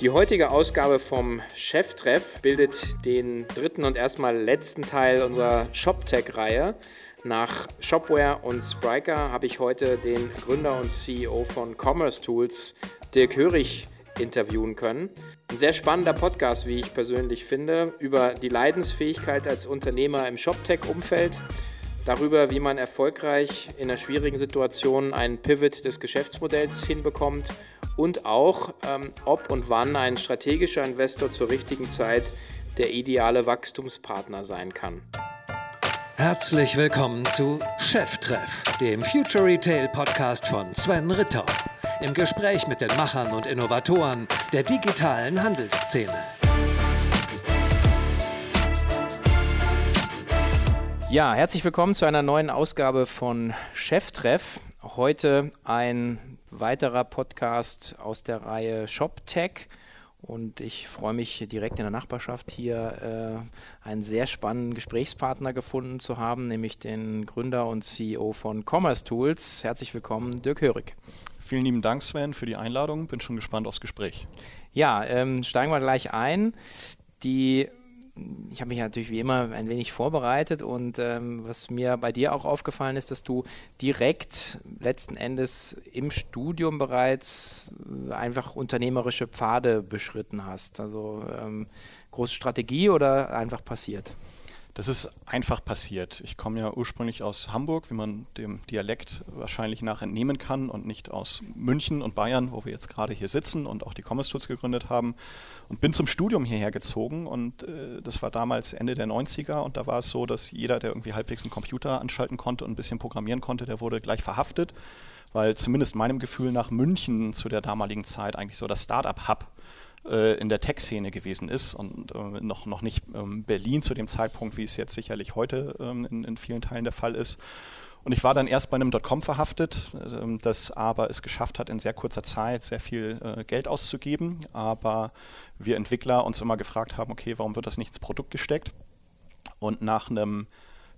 Die heutige Ausgabe vom Cheftreff bildet den dritten und erstmal letzten Teil unserer ShopTech-Reihe. Nach Shopware und Spriker habe ich heute den Gründer und CEO von Commerce Tools, Dirk Hörig, interviewen können. Ein sehr spannender Podcast, wie ich persönlich finde, über die Leidensfähigkeit als Unternehmer im ShopTech-Umfeld, darüber, wie man erfolgreich in einer schwierigen Situation einen Pivot des Geschäftsmodells hinbekommt und auch, ähm, ob und wann ein strategischer Investor zur richtigen Zeit der ideale Wachstumspartner sein kann. Herzlich willkommen zu Cheftreff, dem Future Retail Podcast von Sven Ritter. Im Gespräch mit den Machern und Innovatoren der digitalen Handelsszene. Ja, herzlich willkommen zu einer neuen Ausgabe von Cheftreff. Heute ein weiterer Podcast aus der Reihe ShopTech. Und ich freue mich direkt in der Nachbarschaft hier äh, einen sehr spannenden Gesprächspartner gefunden zu haben, nämlich den Gründer und CEO von Commerce Tools. Herzlich willkommen, Dirk Hörig. Vielen lieben Dank, Sven, für die Einladung. Bin schon gespannt aufs Gespräch. Ja, ähm, steigen wir gleich ein. Die ich habe mich natürlich wie immer ein wenig vorbereitet und ähm, was mir bei dir auch aufgefallen ist, dass du direkt letzten Endes im Studium bereits äh, einfach unternehmerische Pfade beschritten hast. Also ähm, große Strategie oder einfach passiert? Das ist einfach passiert. Ich komme ja ursprünglich aus Hamburg, wie man dem Dialekt wahrscheinlich nach entnehmen kann, und nicht aus München und Bayern, wo wir jetzt gerade hier sitzen und auch die Commerce Tools gegründet haben. Und bin zum Studium hierher gezogen und äh, das war damals Ende der 90er und da war es so, dass jeder, der irgendwie halbwegs einen Computer anschalten konnte und ein bisschen programmieren konnte, der wurde gleich verhaftet, weil zumindest meinem Gefühl nach München zu der damaligen Zeit eigentlich so das Startup-Hub in der Tech-Szene gewesen ist und äh, noch, noch nicht ähm, Berlin zu dem Zeitpunkt, wie es jetzt sicherlich heute ähm, in, in vielen Teilen der Fall ist. Und ich war dann erst bei einem Dotcom verhaftet, ähm, das aber es geschafft hat, in sehr kurzer Zeit sehr viel äh, Geld auszugeben. Aber wir Entwickler uns immer gefragt haben, okay, warum wird das nicht ins Produkt gesteckt? Und nach einem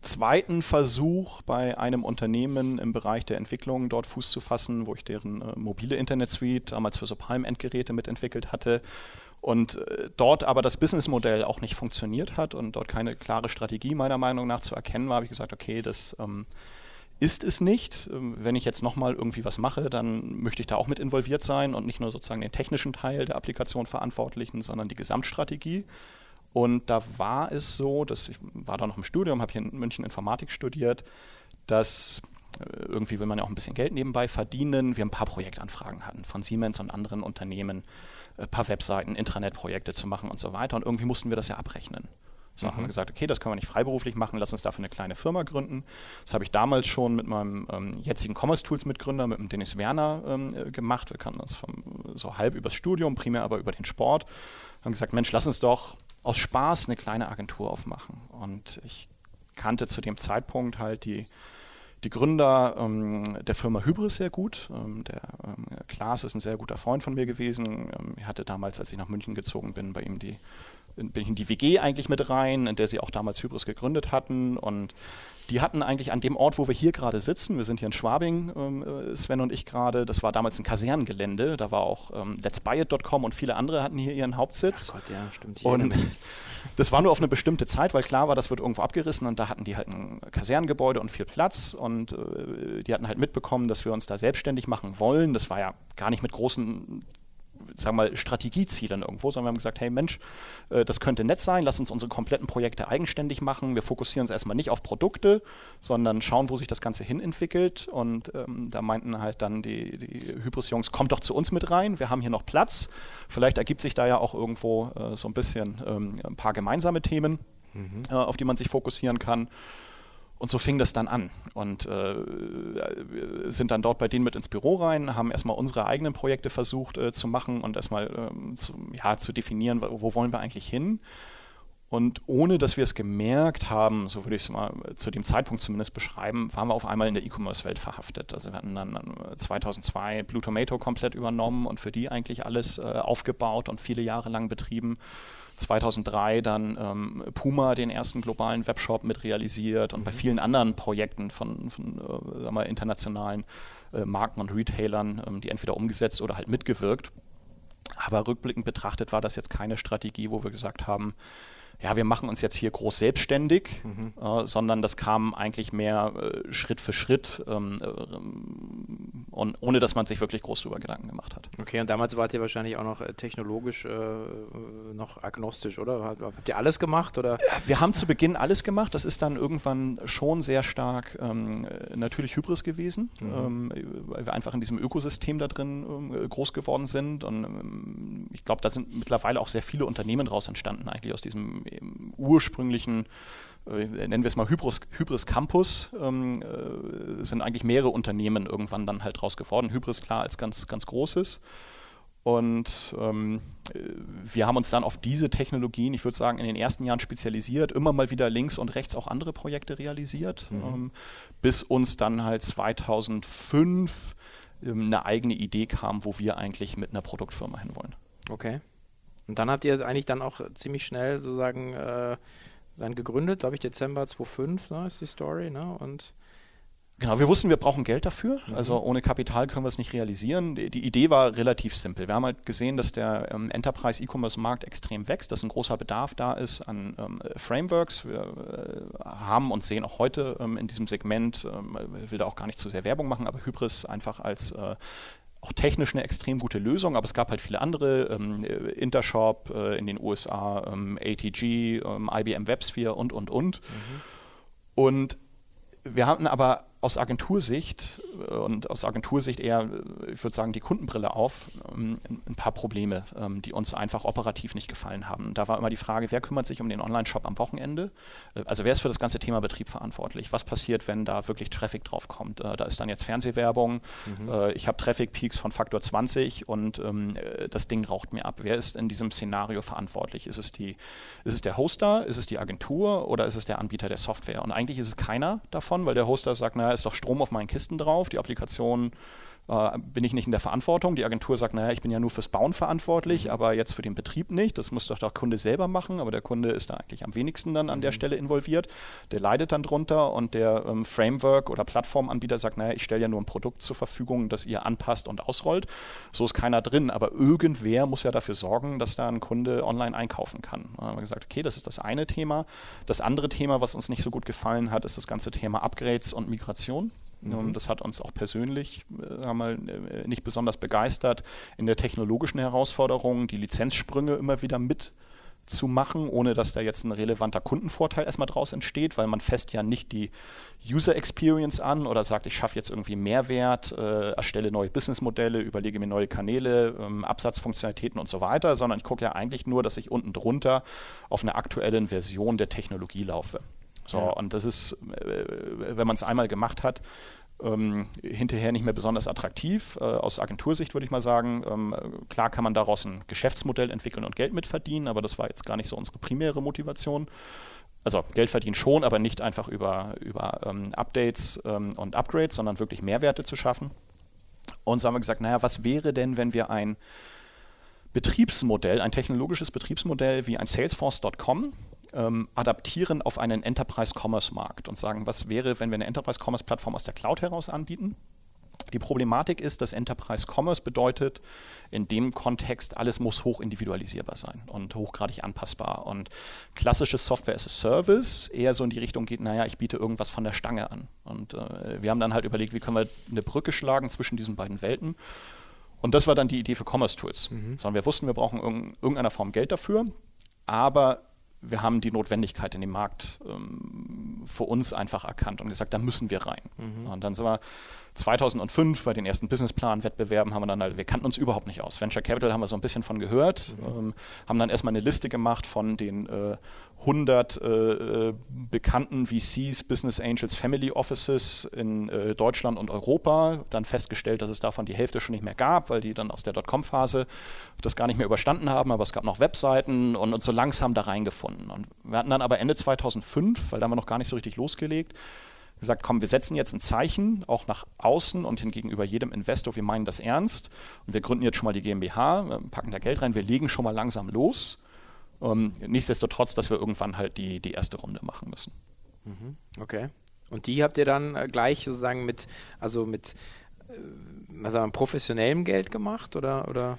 zweiten Versuch bei einem Unternehmen im Bereich der Entwicklung dort Fuß zu fassen, wo ich deren äh, mobile Internet-Suite damals für so Palm-Endgeräte mitentwickelt hatte und äh, dort aber das Businessmodell auch nicht funktioniert hat und dort keine klare Strategie meiner Meinung nach zu erkennen war, habe ich gesagt, okay, das ähm, ist es nicht. Ähm, wenn ich jetzt nochmal irgendwie was mache, dann möchte ich da auch mit involviert sein und nicht nur sozusagen den technischen Teil der Applikation verantwortlichen, sondern die Gesamtstrategie. Und da war es so, dass ich war da noch im Studium, habe hier in München Informatik studiert, dass äh, irgendwie will man ja auch ein bisschen Geld nebenbei verdienen. Wir ein paar Projektanfragen hatten von Siemens und anderen Unternehmen, ein äh, paar Webseiten, Intranetprojekte zu machen und so weiter. Und irgendwie mussten wir das ja abrechnen. So mhm. haben wir gesagt, okay, das können wir nicht freiberuflich machen, lass uns dafür eine kleine Firma gründen. Das habe ich damals schon mit meinem ähm, jetzigen Commerce Tools Mitgründer, mit dem Dennis Werner, ähm, äh, gemacht. Wir kannten uns vom, so halb übers Studium, primär aber über den Sport. Haben gesagt, Mensch, lass uns doch aus Spaß eine kleine Agentur aufmachen. Und ich kannte zu dem Zeitpunkt halt die, die Gründer ähm, der Firma Hybris sehr gut. Ähm, der ähm, Klaas ist ein sehr guter Freund von mir gewesen. Ähm, ich hatte damals, als ich nach München gezogen bin, bei ihm die bin ich in die WG eigentlich mit rein, in der sie auch damals Hybris gegründet hatten. Und die hatten eigentlich an dem Ort, wo wir hier gerade sitzen, wir sind hier in Schwabing, ähm, äh, Sven und ich gerade, das war damals ein Kasernengelände, da war auch ähm, let'sbuyit.com und viele andere hatten hier ihren Hauptsitz. Ach Gott, ja, stimmt. Und das war nur auf eine bestimmte Zeit, weil klar war, das wird irgendwo abgerissen und da hatten die halt ein Kasernengebäude und viel Platz und äh, die hatten halt mitbekommen, dass wir uns da selbstständig machen wollen. Das war ja gar nicht mit großen sagen wir mal, Strategiezielen irgendwo, sondern wir haben gesagt, hey Mensch, äh, das könnte nett sein, lass uns unsere kompletten Projekte eigenständig machen. Wir fokussieren uns erstmal nicht auf Produkte, sondern schauen, wo sich das Ganze hin entwickelt. Und ähm, da meinten halt dann die, die Hybris-Jungs, kommt doch zu uns mit rein, wir haben hier noch Platz. Vielleicht ergibt sich da ja auch irgendwo äh, so ein bisschen ähm, ein paar gemeinsame Themen, mhm. äh, auf die man sich fokussieren kann. Und so fing das dann an und äh, sind dann dort bei denen mit ins Büro rein, haben erstmal unsere eigenen Projekte versucht äh, zu machen und erstmal äh, zu, ja, zu definieren, wo wollen wir eigentlich hin. Und ohne dass wir es gemerkt haben, so würde ich es mal zu dem Zeitpunkt zumindest beschreiben, waren wir auf einmal in der E-Commerce-Welt verhaftet. Also wir hatten dann 2002 Blue Tomato komplett übernommen und für die eigentlich alles äh, aufgebaut und viele Jahre lang betrieben. 2003 dann ähm, Puma den ersten globalen Webshop mit realisiert und bei mhm. vielen anderen Projekten von, von äh, sagen wir, internationalen äh, Marken und Retailern, ähm, die entweder umgesetzt oder halt mitgewirkt. Aber rückblickend betrachtet war das jetzt keine Strategie, wo wir gesagt haben, ja, wir machen uns jetzt hier groß selbstständig, mhm. äh, sondern das kam eigentlich mehr äh, Schritt für Schritt ähm, äh, und ohne dass man sich wirklich groß darüber Gedanken gemacht hat. Okay, und damals wart ihr wahrscheinlich auch noch äh, technologisch äh, noch agnostisch, oder? Habt ihr alles gemacht? Oder? Wir haben zu Beginn alles gemacht. Das ist dann irgendwann schon sehr stark ähm, natürlich Hybris gewesen, mhm. ähm, weil wir einfach in diesem Ökosystem da drin ähm, groß geworden sind. Und ähm, ich glaube, da sind mittlerweile auch sehr viele Unternehmen daraus entstanden, eigentlich aus diesem ursprünglichen äh, nennen wir es mal Hybris, Hybris Campus, ähm, äh, sind eigentlich mehrere Unternehmen irgendwann dann halt draus geworden. Hybris klar als ganz, ganz großes. Und ähm, wir haben uns dann auf diese Technologien, ich würde sagen, in den ersten Jahren spezialisiert, immer mal wieder links und rechts auch andere Projekte realisiert, mhm. ähm, bis uns dann halt 2005 ähm, eine eigene Idee kam, wo wir eigentlich mit einer Produktfirma hinwollen. Okay. Und dann habt ihr eigentlich dann auch ziemlich schnell sozusagen äh, dann gegründet, glaube ich, Dezember 2005 ne, ist die Story. Ne? Und Genau, wir wussten, wir brauchen Geld dafür. Mhm. Also ohne Kapital können wir es nicht realisieren. Die, die, Idee war relativ simpel. Wir haben halt gesehen, dass der ähm, Enterprise-E-Commerce-Markt extrem wächst, dass ein großer Bedarf da ist an ähm, Frameworks. Wir äh, haben und sehen auch heute ähm, in diesem Segment, ähm, will da auch gar nicht zu sehr Werbung machen, aber Hybris einfach als äh, auch technisch eine extrem gute Lösung, aber es gab halt viele andere, ähm, äh, Intershop äh, in den USA, ähm, ATG, ähm, IBM WebSphere und, und, und. Mhm. Und wir hatten aber aus Agentursicht äh, und aus Agentursicht eher, äh, ich würde sagen, die Kundenbrille auf, ähm, ein paar Probleme, ähm, die uns einfach operativ nicht gefallen haben. Da war immer die Frage, wer kümmert sich um den Online-Shop am Wochenende? Äh, also wer ist für das ganze Thema Betrieb verantwortlich? Was passiert, wenn da wirklich Traffic drauf kommt? Da ist dann jetzt Fernsehwerbung, mhm. ich habe Traffic-Peaks von Faktor 20 und ähm, das Ding raucht mir ab. Wer ist in diesem Szenario verantwortlich? Ist es, die, ist es der Hoster, ist es die Agentur oder ist es der Anbieter der Software? Und eigentlich ist es keiner davon, weil der Hoster sagt, naja, ist doch Strom auf meinen Kisten drauf, die Applikation äh, bin ich nicht in der Verantwortung. Die Agentur sagt, naja, ich bin ja nur fürs Bauen verantwortlich, mhm. aber jetzt für den Betrieb nicht. Das muss doch der Kunde selber machen, aber der Kunde ist da eigentlich am wenigsten dann an mhm. der Stelle involviert. Der leidet dann drunter und der ähm, Framework- oder Plattformanbieter sagt, naja, ich stelle ja nur ein Produkt zur Verfügung, das ihr anpasst und ausrollt. So ist keiner drin, aber irgendwer muss ja dafür sorgen, dass da ein Kunde online einkaufen kann. Da haben wir gesagt, okay, das ist das eine Thema. Das andere Thema, was uns nicht so gut gefallen hat, ist das ganze Thema Upgrades und Migration. Mhm. Das hat uns auch persönlich äh, mal, äh, nicht besonders begeistert, in der technologischen Herausforderung die Lizenzsprünge immer wieder mit zu machen, ohne dass da jetzt ein relevanter Kundenvorteil erstmal draus entsteht, weil man fest ja nicht die User Experience an oder sagt, ich schaffe jetzt irgendwie Mehrwert, äh, erstelle neue Businessmodelle, überlege mir neue Kanäle, ähm, Absatzfunktionalitäten und so weiter, sondern ich gucke ja eigentlich nur, dass ich unten drunter auf einer aktuellen Version der Technologie laufe. So, ja. und das ist, äh, wenn man es einmal gemacht hat, ähm, hinterher nicht mehr besonders attraktiv. Äh, aus Agentursicht würde ich mal sagen, ähm, klar kann man daraus ein Geschäftsmodell entwickeln und Geld mitverdienen, aber das war jetzt gar nicht so unsere primäre Motivation. Also Geld verdienen schon, aber nicht einfach über, über ähm, Updates ähm, und Upgrades, sondern wirklich Mehrwerte zu schaffen. Und so haben wir gesagt, naja, was wäre denn, wenn wir ein Betriebsmodell, ein technologisches Betriebsmodell wie ein Salesforce.com ähm, adaptieren auf einen Enterprise Commerce Markt und sagen, was wäre, wenn wir eine Enterprise Commerce Plattform aus der Cloud heraus anbieten? Die Problematik ist, dass Enterprise Commerce bedeutet, in dem Kontext, alles muss hoch individualisierbar sein und hochgradig anpassbar. Und klassisches Software as a Service eher so in die Richtung geht, naja, ich biete irgendwas von der Stange an. Und äh, wir haben dann halt überlegt, wie können wir eine Brücke schlagen zwischen diesen beiden Welten. Und das war dann die Idee für Commerce Tools. Mhm. Sondern wir wussten, wir brauchen in irgendeiner Form Geld dafür, aber wir haben die Notwendigkeit in dem Markt ähm, für uns einfach erkannt und gesagt, da müssen wir rein. Mhm. Und dann sind wir 2005 bei den ersten Businessplan-Wettbewerben haben wir dann halt, wir kannten uns überhaupt nicht aus. Venture Capital haben wir so ein bisschen von gehört, mhm. ähm, haben dann erstmal eine Liste gemacht von den äh, 100 äh, äh, bekannten VCs, Business Angels, Family Offices in äh, Deutschland und Europa, dann festgestellt, dass es davon die Hälfte schon nicht mehr gab, weil die dann aus der Dotcom-Phase das gar nicht mehr überstanden haben, aber es gab noch Webseiten und uns so langsam da reingefunden. Und wir hatten dann aber Ende 2005, weil da haben wir noch gar nicht so richtig losgelegt, gesagt, komm, wir setzen jetzt ein Zeichen, auch nach außen und gegenüber jedem Investor, wir meinen das ernst und wir gründen jetzt schon mal die GmbH, packen da Geld rein, wir legen schon mal langsam los. Ähm, nichtsdestotrotz, dass wir irgendwann halt die, die erste Runde machen müssen. Mhm, okay. Und die habt ihr dann äh, gleich sozusagen mit, also mit äh, also professionellem Geld gemacht oder? oder?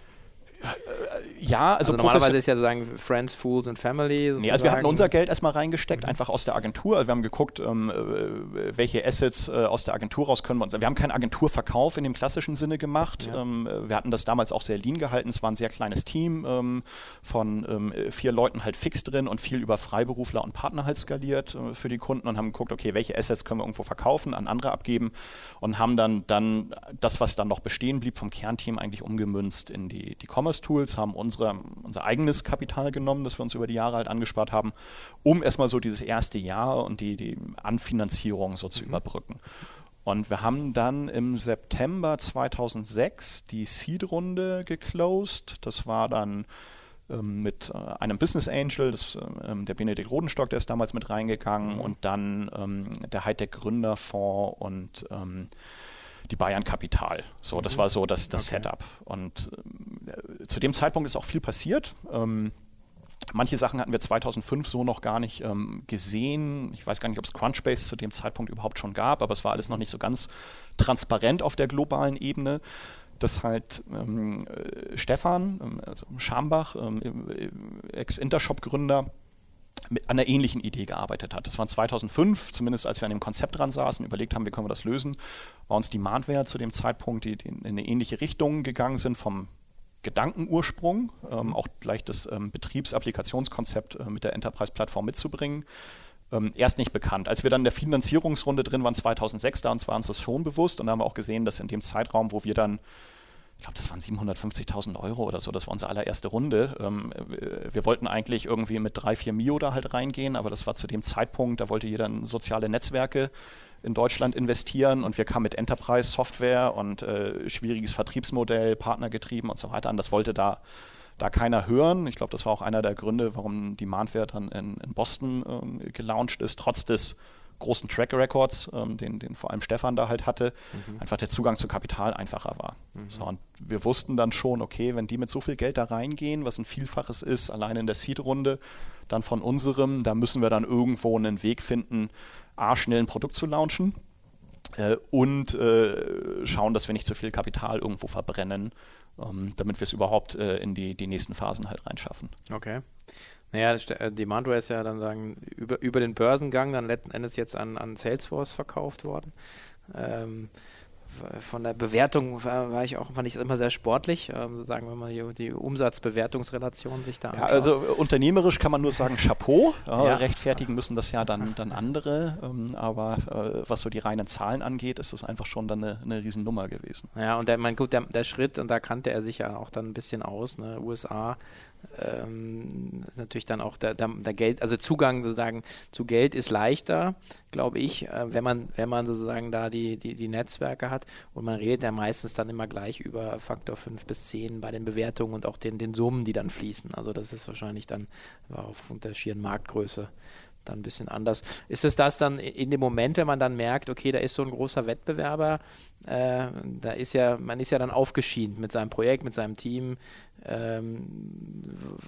Ja, also, also normalerweise ist ja sozusagen Friends, Fools and Family. Sozusagen. Nee, also wir hatten unser Geld erstmal reingesteckt, mhm. einfach aus der Agentur. Also wir haben geguckt, ähm, äh, welche Assets äh, aus der Agentur raus können wir uns. Wir haben keinen Agenturverkauf in dem klassischen Sinne gemacht. Ja. Ähm, wir hatten das damals auch sehr lean gehalten. Es war ein sehr kleines Team ähm, von ähm, vier Leuten halt fix drin und viel über Freiberufler und Partner halt skaliert äh, für die Kunden und haben geguckt, okay, welche Assets können wir irgendwo verkaufen, an andere abgeben und haben dann, dann das, was dann noch bestehen blieb vom Kernteam, eigentlich umgemünzt in die, die Commerce-Tools, haben unsere, unser eigenes Kapital genommen, das wir uns über die Jahre halt angespart haben, um erstmal so dieses erste Jahr und die, die Anfinanzierung so zu mhm. überbrücken. Und wir haben dann im September 2006 die Seed-Runde geclosed. Das war dann ähm, mit äh, einem Business Angel, das, ähm, der Benedikt Rodenstock, der ist damals mit reingegangen, mhm. und dann ähm, der Hightech Gründerfonds und ähm, die Bayern Kapital. So, mhm. das war so das, das okay. Setup. Und äh, zu dem Zeitpunkt ist auch viel passiert. Ähm, manche Sachen hatten wir 2005 so noch gar nicht ähm, gesehen. Ich weiß gar nicht, ob es Crunchbase zu dem Zeitpunkt überhaupt schon gab, aber es war alles noch nicht so ganz transparent auf der globalen Ebene dass halt ähm, äh, Stefan, ähm, also Schambach, ähm, Ex-Intershop-Gründer, mit einer ähnlichen Idee gearbeitet hat. Das war 2005, zumindest als wir an dem Konzept dran saßen, überlegt haben, wie können wir das lösen, war uns Demandware zu dem Zeitpunkt, die, die in eine ähnliche Richtung gegangen sind vom Gedankenursprung, ähm, auch gleich das ähm, Betriebsapplikationskonzept äh, mit der Enterprise-Plattform mitzubringen. Ähm, erst nicht bekannt. Als wir dann in der Finanzierungsrunde drin waren, 2006, da uns war uns das schon bewusst und da haben wir auch gesehen, dass in dem Zeitraum, wo wir dann ich glaube, das waren 750.000 Euro oder so, das war unsere allererste Runde. Ähm, wir wollten eigentlich irgendwie mit drei, vier Mio da halt reingehen, aber das war zu dem Zeitpunkt, da wollte jeder in soziale Netzwerke in Deutschland investieren und wir kamen mit Enterprise-Software und äh, schwieriges Vertriebsmodell, partnergetrieben und so weiter an. Das wollte da, da keiner hören. Ich glaube, das war auch einer der Gründe, warum die Demandware dann in, in Boston ähm, gelauncht ist, trotz des großen Track Records, ähm, den, den vor allem Stefan da halt hatte, mhm. einfach der Zugang zu Kapital einfacher war. Mhm. So, und wir wussten dann schon, okay, wenn die mit so viel Geld da reingehen, was ein Vielfaches ist, allein in der Seed-Runde, dann von unserem, da müssen wir dann irgendwo einen Weg finden, A, schnell ein Produkt zu launchen äh, und äh, schauen, dass wir nicht zu viel Kapital irgendwo verbrennen, ähm, damit wir es überhaupt äh, in die, die nächsten Phasen halt reinschaffen. Okay. Naja, äh, Demandware ist ja dann sagen, über, über den Börsengang dann letzten Endes jetzt an, an Salesforce verkauft worden. Ähm, von der Bewertung war, war, ich auch, fand ich es immer sehr sportlich, ähm, sagen wir mal, die, die Umsatzbewertungsrelation sich da ja, Also äh, unternehmerisch kann man nur sagen Chapeau, ja, ja. rechtfertigen müssen das ja dann, dann andere, ähm, aber äh, was so die reinen Zahlen angeht, ist das einfach schon dann eine, eine Riesennummer gewesen. Ja, und der, mein, gut, der, der Schritt, und da kannte er sich ja auch dann ein bisschen aus, ne, USA, ähm, natürlich dann auch der, der, der, Geld, also Zugang sozusagen zu Geld ist leichter, glaube ich, äh, wenn man, wenn man sozusagen da die, die, die Netzwerke hat und man redet ja meistens dann immer gleich über Faktor 5 bis 10 bei den Bewertungen und auch den, den Summen, die dann fließen. Also das ist wahrscheinlich dann aufgrund der schieren Marktgröße dann ein bisschen anders. Ist es das dann in dem Moment, wenn man dann merkt, okay, da ist so ein großer Wettbewerber, äh, da ist ja, man ist ja dann aufgeschieden mit seinem Projekt, mit seinem Team, ähm,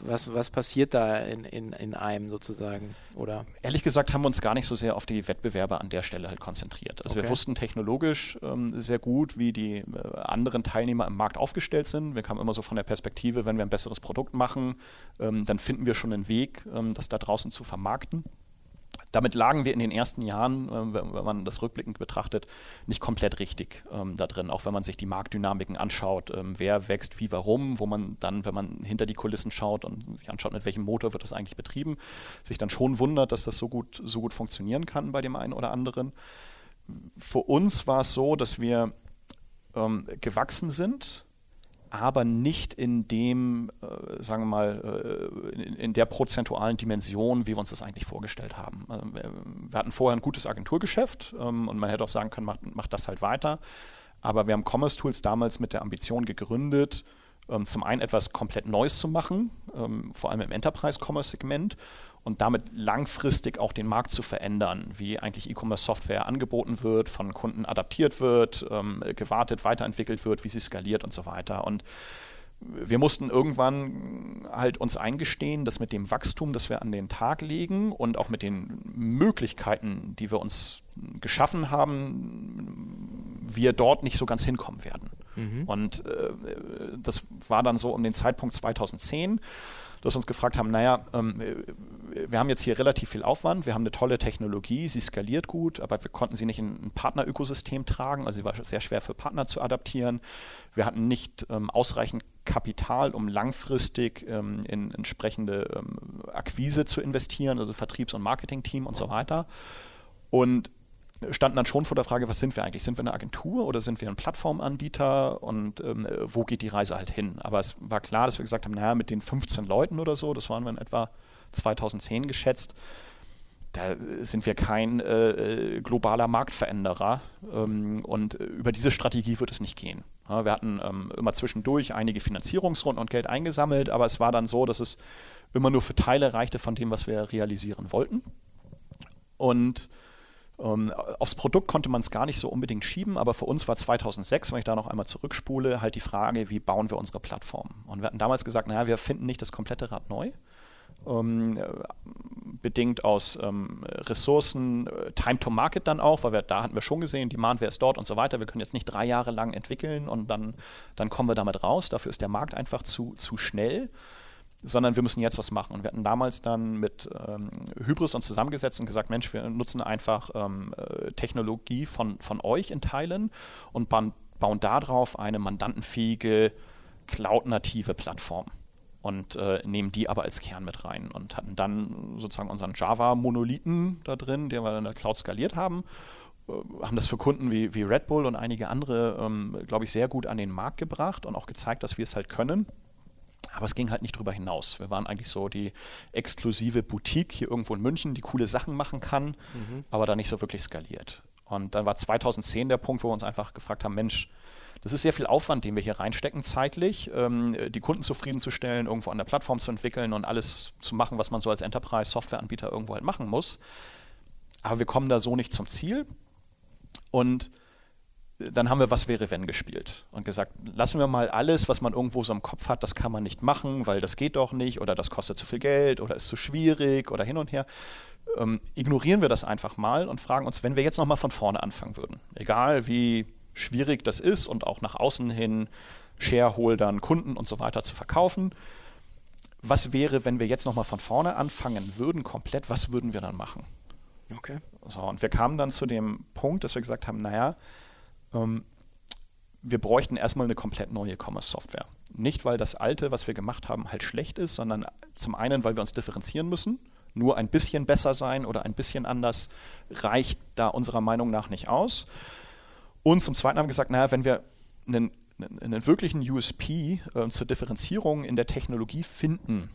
was, was passiert da in, in, in einem sozusagen? Oder? Ehrlich gesagt haben wir uns gar nicht so sehr auf die Wettbewerber an der Stelle halt konzentriert. Also okay. wir wussten technologisch ähm, sehr gut, wie die äh, anderen Teilnehmer im Markt aufgestellt sind. Wir kamen immer so von der Perspektive, wenn wir ein besseres Produkt machen, ähm, dann finden wir schon einen Weg, ähm, das da draußen zu vermarkten damit lagen wir in den ersten Jahren, äh, wenn man das rückblickend betrachtet, nicht komplett richtig ähm, da drin. Auch wenn man sich die Marktdynamiken anschaut, ähm, wer wächst wie, warum, wo man dann, wenn man hinter die Kulissen schaut und sich anschaut, mit welchem Motor wird das eigentlich betrieben, sich dann schon wundert, dass das so gut, so gut funktionieren kann bei dem einen oder anderen. Für uns war es so, dass wir ähm, gewachsen sind aber nicht in dem, äh, sagen wir mal, äh, in, in, der prozentualen Dimension, wie wir uns das eigentlich vorgestellt haben. Ähm, wir hatten vorher ein gutes Agenturgeschäft ähm, und man hätte auch sagen können, macht, macht das halt weiter. Aber wir haben Commerce Tools damals mit der Ambition gegründet, ähm, zum einen etwas komplett Neues zu machen, ähm, vor allem im Enterprise-Commerce-Segment und damit langfristig auch den Markt zu verändern, wie eigentlich E-Commerce-Software angeboten wird, von Kunden adaptiert wird, ähm, gewartet, weiterentwickelt wird, wie sie skaliert und so weiter. Und wir mussten irgendwann halt uns eingestehen, dass mit dem Wachstum, das wir an den Tag legen und auch mit den Möglichkeiten, die wir uns geschaffen haben, wir dort nicht so ganz hinkommen werden. Mhm. Und äh, das war dann so um den Zeitpunkt 2010, dass wir uns gefragt haben, naja, ähm, wir haben jetzt hier relativ viel Aufwand, wir haben eine tolle Technologie, sie skaliert gut, aber wir konnten sie nicht in ein Partnerökosystem tragen, also sie war sehr schwer für Partner zu adaptieren. Wir hatten nicht ähm, ausreichend Kapital, um langfristig ähm, in entsprechende ähm, Akquise zu investieren, also Vertriebs- und Marketingteam und so weiter. Und standen dann schon vor der Frage, was sind wir eigentlich? Sind wir eine Agentur oder sind wir ein Plattformanbieter und ähm, wo geht die Reise halt hin? Aber es war klar, dass wir gesagt haben, naja, mit den 15 Leuten oder so, das waren wir in etwa 2010 geschätzt, da sind wir kein äh, äh, globaler Marktveränderer ähm, und über diese Strategie wird es nicht gehen. Ja, wir hatten ähm, immer zwischendurch einige Finanzierungsrunden und Geld eingesammelt, aber es war dann so, dass es immer nur für Teile reichte von dem, was wir realisieren wollten. Und aufs Produkt konnte man es gar nicht so unbedingt schieben, aber für uns war 2006, wenn ich da noch einmal zurückspule, halt die Frage, wie bauen wir unsere Plattform? Und wir hatten damals gesagt, naja, wir finden nicht das komplette Rad neu, ähm, bedingt aus ähm, Ressourcen, äh, Time to Market dann auch, weil wir, da hatten wir schon gesehen, Demand, wer ist dort und so weiter. Wir können jetzt nicht drei Jahre lang entwickeln und dann, dann kommen wir damit raus. Dafür ist der Markt einfach zu, zu schnell sondern wir müssen jetzt was machen. Und wir hatten damals dann mit ähm, Hybris uns zusammengesetzt und gesagt, Mensch, wir nutzen einfach ähm, äh, Technologie von, von euch in Teilen und bauen, bauen darauf eine mandantenfähige, cloud-native Plattform und äh, nehmen die aber als Kern mit rein und hatten dann sozusagen unseren Java-Monolithen da drin, den wir in der Cloud skaliert haben äh, haben das für Kunden wie, wie Red Bull und einige andere, ähm, glaube ich, sehr gut an den Markt gebracht und auch gezeigt, dass wir es halt können. Aber es ging halt nicht drüber hinaus. Wir waren eigentlich so die exklusive Boutique hier irgendwo in München, die coole Sachen machen kann, mhm. aber da nicht so wirklich skaliert. Und dann war 2010 der Punkt, wo wir uns einfach gefragt haben, Mensch, das ist sehr viel Aufwand, den wir hier reinstecken zeitlich, ähm, die Kunden zufriedenzustellen, irgendwo an der Plattform zu entwickeln und alles zu machen, was man so als Enterprise-Softwareanbieter irgendwo halt machen muss. Aber wir kommen da so nicht zum Ziel. Und dann haben wir Was wäre wenn gespielt und gesagt, lassen wir mal alles, was man irgendwo so im Kopf hat, das kann man nicht machen, weil das geht doch nicht oder das kostet zu viel Geld oder ist zu schwierig oder hin und her. Ähm, ignorieren wir das einfach mal und fragen uns, wenn wir jetzt nochmal von vorne anfangen würden, egal wie schwierig das ist und auch nach außen hin Shareholdern, Kunden und so weiter zu verkaufen. Was wäre, wenn wir jetzt nochmal von vorne anfangen würden, komplett, was würden wir dann machen? Okay. So, und wir kamen dann zu dem Punkt, dass wir gesagt haben, naja, ähm, wir bräuchten erstmal eine komplett neue Commerce-Software. Nicht, weil das alte, was wir gemacht haben, halt schlecht ist, sondern zum einen, weil wir uns differenzieren müssen. Nur ein bisschen besser sein oder ein bisschen anders reicht da unserer Meinung nach nicht aus. Und zum Zweiten haben wir gesagt, naja, wenn wir einen, einen wirklichen USP äh, zur Differenzierung in der Technologie finden,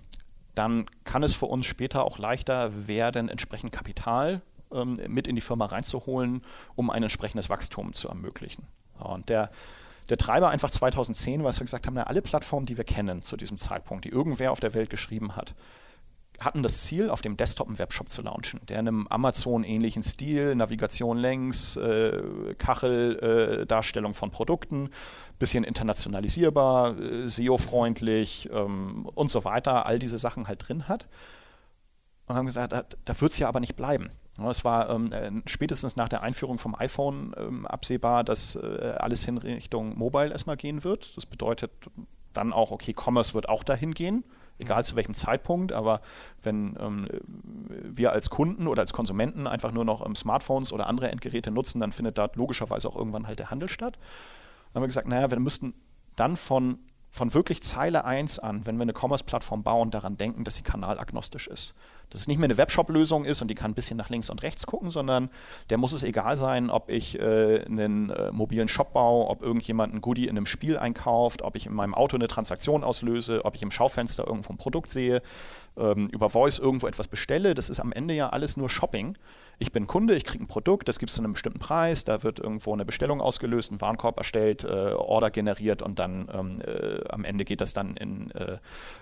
dann kann es für uns später auch leichter werden, entsprechend Kapital ähm, mit in die Firma reinzuholen, um ein entsprechendes Wachstum zu ermöglichen. Und der, der Treiber einfach 2010, weil wir gesagt haben, na, alle Plattformen, die wir kennen zu diesem Zeitpunkt, die irgendwer auf der Welt geschrieben hat, hatten das Ziel, auf dem Desktop einen Webshop zu launchen, der in einem Amazon-ähnlichen Stil, Navigation längs, äh, Kacheldarstellung äh, von Produkten, bisschen internationalisierbar, äh, SEO-freundlich ähm, und so weiter, all diese Sachen halt drin hat. Und haben gesagt, da, da wird es ja aber nicht bleiben. Es war ähm, äh, spätestens nach der Einführung vom iPhone ähm, absehbar, dass äh, alles in Richtung Mobile erstmal gehen wird. Das bedeutet dann auch, okay, Commerce wird auch dahin gehen egal zu welchem Zeitpunkt, aber wenn ähm, wir als Kunden oder als Konsumenten einfach nur noch ähm, Smartphones oder andere Endgeräte nutzen, dann findet da logischerweise auch irgendwann halt der Handel statt. Dann haben wir gesagt, naja, wir müssten dann von, von wirklich Zeile 1 an, wenn wir eine Commerce-Plattform bauen, daran denken, dass sie kanalagnostisch ist dass es nicht mehr eine Webshop-Lösung ist und die kann ein bisschen nach links und rechts gucken, sondern der muss es egal sein, ob ich äh, einen äh, mobilen Shop baue, ob irgendjemand ein Goodie in einem Spiel einkauft, ob ich in meinem Auto eine Transaktion auslöse, ob ich im Schaufenster irgendwo ein Produkt sehe, ähm, über Voice irgendwo etwas bestelle. Das ist am Ende ja alles nur Shopping. Ich bin Kunde, ich kriege ein Produkt, das gibt es zu einem bestimmten Preis, da wird irgendwo eine Bestellung ausgelöst, ein Warenkorb erstellt, äh, Order generiert und dann ähm, äh, am Ende geht das dann in äh,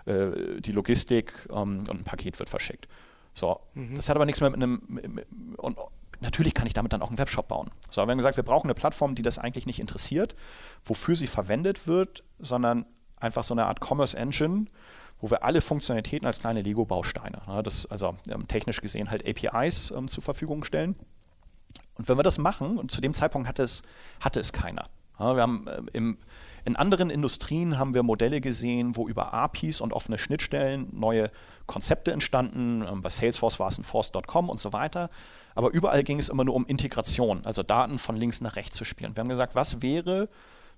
äh die Logistik ähm, und ein Paket wird verschickt. So, mhm. das hat aber nichts mehr mit einem und natürlich kann ich damit dann auch einen Webshop bauen. So, wir haben gesagt, wir brauchen eine Plattform, die das eigentlich nicht interessiert, wofür sie verwendet wird, sondern einfach so eine Art Commerce Engine, wo wir alle Funktionalitäten als kleine Lego-Bausteine, ne, also ähm, technisch gesehen halt APIs ähm, zur Verfügung stellen. Und wenn wir das machen, und zu dem Zeitpunkt hatte es, hatte es keiner. Ja, wir haben äh, im, In anderen Industrien haben wir Modelle gesehen, wo über APIs und offene Schnittstellen neue Konzepte entstanden. Ähm, bei Salesforce war es ein Force.com und so weiter. Aber überall ging es immer nur um Integration, also Daten von links nach rechts zu spielen. Wir haben gesagt, was wäre,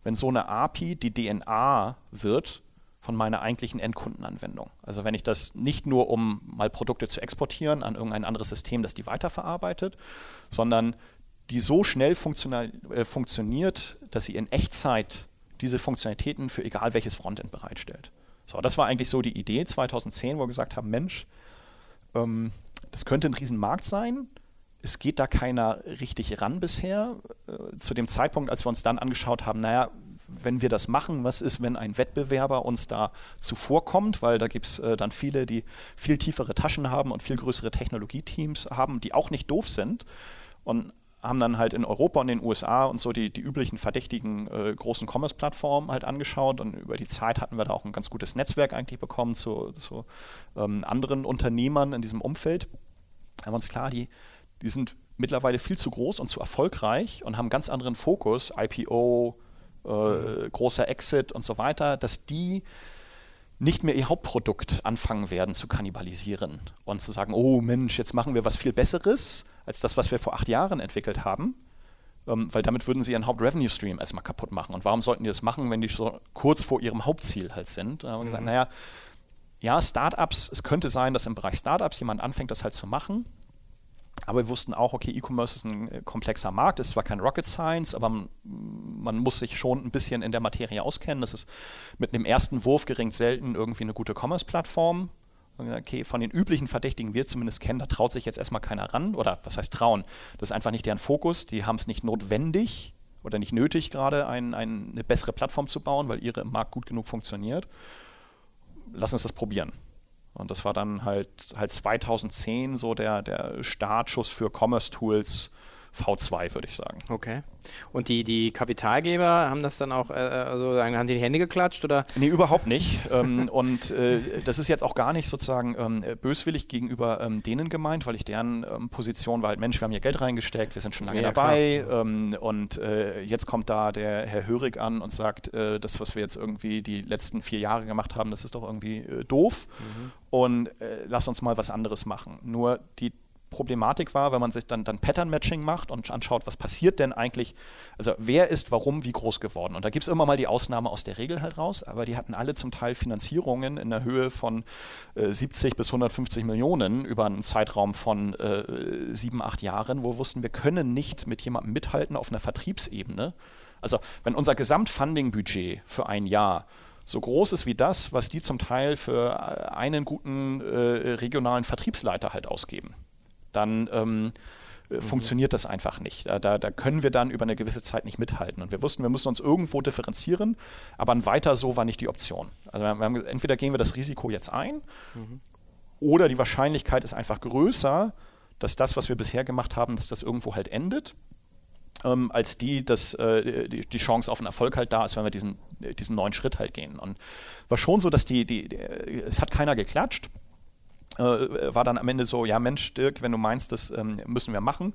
wenn so eine API die DNA wird von meiner eigentlichen Endkundenanwendung. Also wenn ich das nicht nur, um mal Produkte zu exportieren an irgendein anderes System, das die weiterverarbeitet, sondern die so schnell äh, funktioniert, dass sie in Echtzeit diese Funktionalitäten für egal welches Frontend bereitstellt. So, das war eigentlich so die Idee 2010, wo wir gesagt haben, Mensch, ähm, das könnte ein Riesenmarkt sein. Es geht da keiner richtig ran bisher. Äh, zu dem Zeitpunkt, als wir uns dann angeschaut haben, naja, wenn wir das machen, was ist, wenn ein Wettbewerber uns da zuvorkommt, weil da gibt es äh, dann viele, die viel tiefere Taschen haben und viel größere Technologieteams haben, die auch nicht doof sind. Und haben dann halt in Europa und den USA und so die, die üblichen verdächtigen äh, großen Commerce-Plattformen halt angeschaut und über die Zeit hatten wir da auch ein ganz gutes Netzwerk eigentlich bekommen zu, zu ähm, anderen Unternehmern in diesem Umfeld. Haben uns klar, die, die sind mittlerweile viel zu groß und zu erfolgreich und haben einen ganz anderen Fokus, IPO, äh, großer Exit und so weiter, dass die nicht mehr ihr Hauptprodukt anfangen werden zu kannibalisieren und zu sagen, oh Mensch, jetzt machen wir was viel Besseres als das, was wir vor acht Jahren entwickelt haben, ähm, weil damit würden sie ihren Haupt-Revenue-Stream erstmal kaputt machen. Und warum sollten die das machen, wenn die so kurz vor ihrem Hauptziel halt sind? Da haben wir gesagt, naja, ja, Startups, es könnte sein, dass im Bereich Startups jemand anfängt, das halt zu machen, aber wir wussten auch, okay, E-Commerce ist ein äh, komplexer Markt, ist zwar kein Rocket Science, aber man muss sich schon ein bisschen in der Materie auskennen. Das ist mit einem ersten Wurf geringt selten irgendwie eine gute Commerce-Plattform. Okay, von den üblichen Verdächtigen wir zumindest kennen, da traut sich jetzt erstmal keiner ran. Oder was heißt trauen? Das ist einfach nicht deren Fokus. Die haben es nicht notwendig oder nicht nötig, gerade ein, ein, eine bessere Plattform zu bauen, weil ihre im Markt gut genug funktioniert. Lass uns das probieren. Und das war dann halt, halt 2010 so der, der Startschuss für Commerce Tools V2, würde ich sagen. Okay. Und die, die Kapitalgeber haben das dann auch, äh, also haben die, die Hände geklatscht oder? Nee, überhaupt nicht. ähm, und äh, das ist jetzt auch gar nicht sozusagen ähm, böswillig gegenüber ähm, denen gemeint, weil ich deren ähm, Position war halt, Mensch, wir haben hier Geld reingesteckt, wir sind schon lange ja, dabei ähm, und äh, jetzt kommt da der Herr Hörig an und sagt, äh, das, was wir jetzt irgendwie die letzten vier Jahre gemacht haben, das ist doch irgendwie äh, doof mhm. und äh, lass uns mal was anderes machen. Nur die Problematik war, wenn man sich dann, dann Pattern-Matching macht und anschaut, was passiert denn eigentlich, also wer ist warum wie groß geworden. Und da gibt es immer mal die Ausnahme aus der Regel halt raus, aber die hatten alle zum Teil Finanzierungen in der Höhe von äh, 70 bis 150 Millionen über einen Zeitraum von äh, sieben, acht Jahren, wo wir wussten, wir können nicht mit jemandem mithalten auf einer Vertriebsebene. Also wenn unser Gesamtfunding-Budget für ein Jahr so groß ist wie das, was die zum Teil für äh, einen guten äh, regionalen Vertriebsleiter halt ausgeben dann ähm, äh, mhm. funktioniert das einfach nicht. Da, da, da, können wir dann über eine gewisse Zeit nicht mithalten. Und wir wussten, wir müssen uns irgendwo differenzieren, aber ein weiter so war nicht die Option. Also wir haben, entweder gehen wir das Risiko jetzt ein mhm. oder die Wahrscheinlichkeit ist einfach größer, dass das, was wir bisher gemacht haben, dass das irgendwo halt endet. Ähm, als die, dass äh, die, die, Chance auf einen Erfolg halt da ist, wenn wir diesen, diesen neuen Schritt halt gehen. Und war schon so, dass die, die, die es hat keiner geklatscht äh, war dann am Ende so, ja Mensch, Dirk, wenn du meinst, das ähm, müssen wir machen,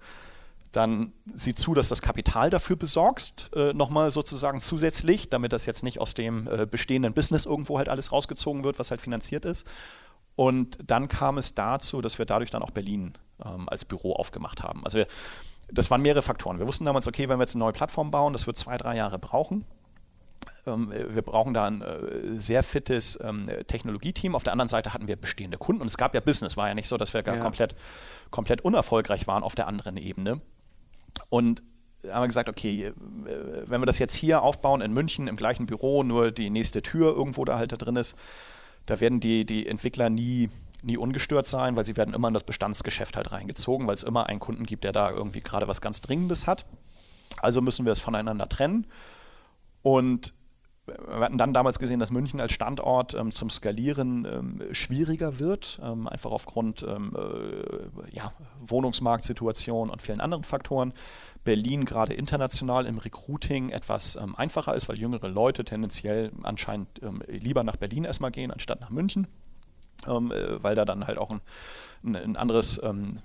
dann sieh zu, dass das Kapital dafür besorgst, äh, nochmal sozusagen zusätzlich, damit das jetzt nicht aus dem äh, bestehenden Business irgendwo halt alles rausgezogen wird, was halt finanziert ist. Und dann kam es dazu, dass wir dadurch dann auch Berlin ähm, als Büro aufgemacht haben. Also wir, das waren mehrere Faktoren. Wir wussten damals, okay, wenn wir jetzt eine neue Plattform bauen, das wird zwei, drei Jahre brauchen. Ähm, wir brauchen da ein äh, sehr fittes ähm, Technologieteam. Auf der anderen Seite hatten wir bestehende Kunden und es gab ja Business. War ja nicht so, dass wir ja. komplett, komplett unerfolgreich waren auf der anderen Ebene. Und haben wir gesagt, okay, äh, wenn wir das jetzt hier aufbauen in München im gleichen Büro, nur die nächste Tür irgendwo da halt da drin ist, da werden die, die Entwickler nie, nie ungestört sein, weil sie werden immer in das Bestandsgeschäft halt reingezogen, weil es immer einen Kunden gibt, der da irgendwie gerade was ganz Dringendes hat. Also müssen wir es voneinander trennen. Und wir hatten dann damals gesehen, dass München als Standort ähm, zum Skalieren ähm, schwieriger wird, ähm, einfach aufgrund ähm, äh, ja, Wohnungsmarktsituation und vielen anderen Faktoren. Berlin gerade international im Recruiting etwas ähm, einfacher ist, weil jüngere Leute tendenziell anscheinend ähm, lieber nach Berlin erstmal gehen, anstatt nach München. Äh, weil da dann halt auch ein, ein, ein anderes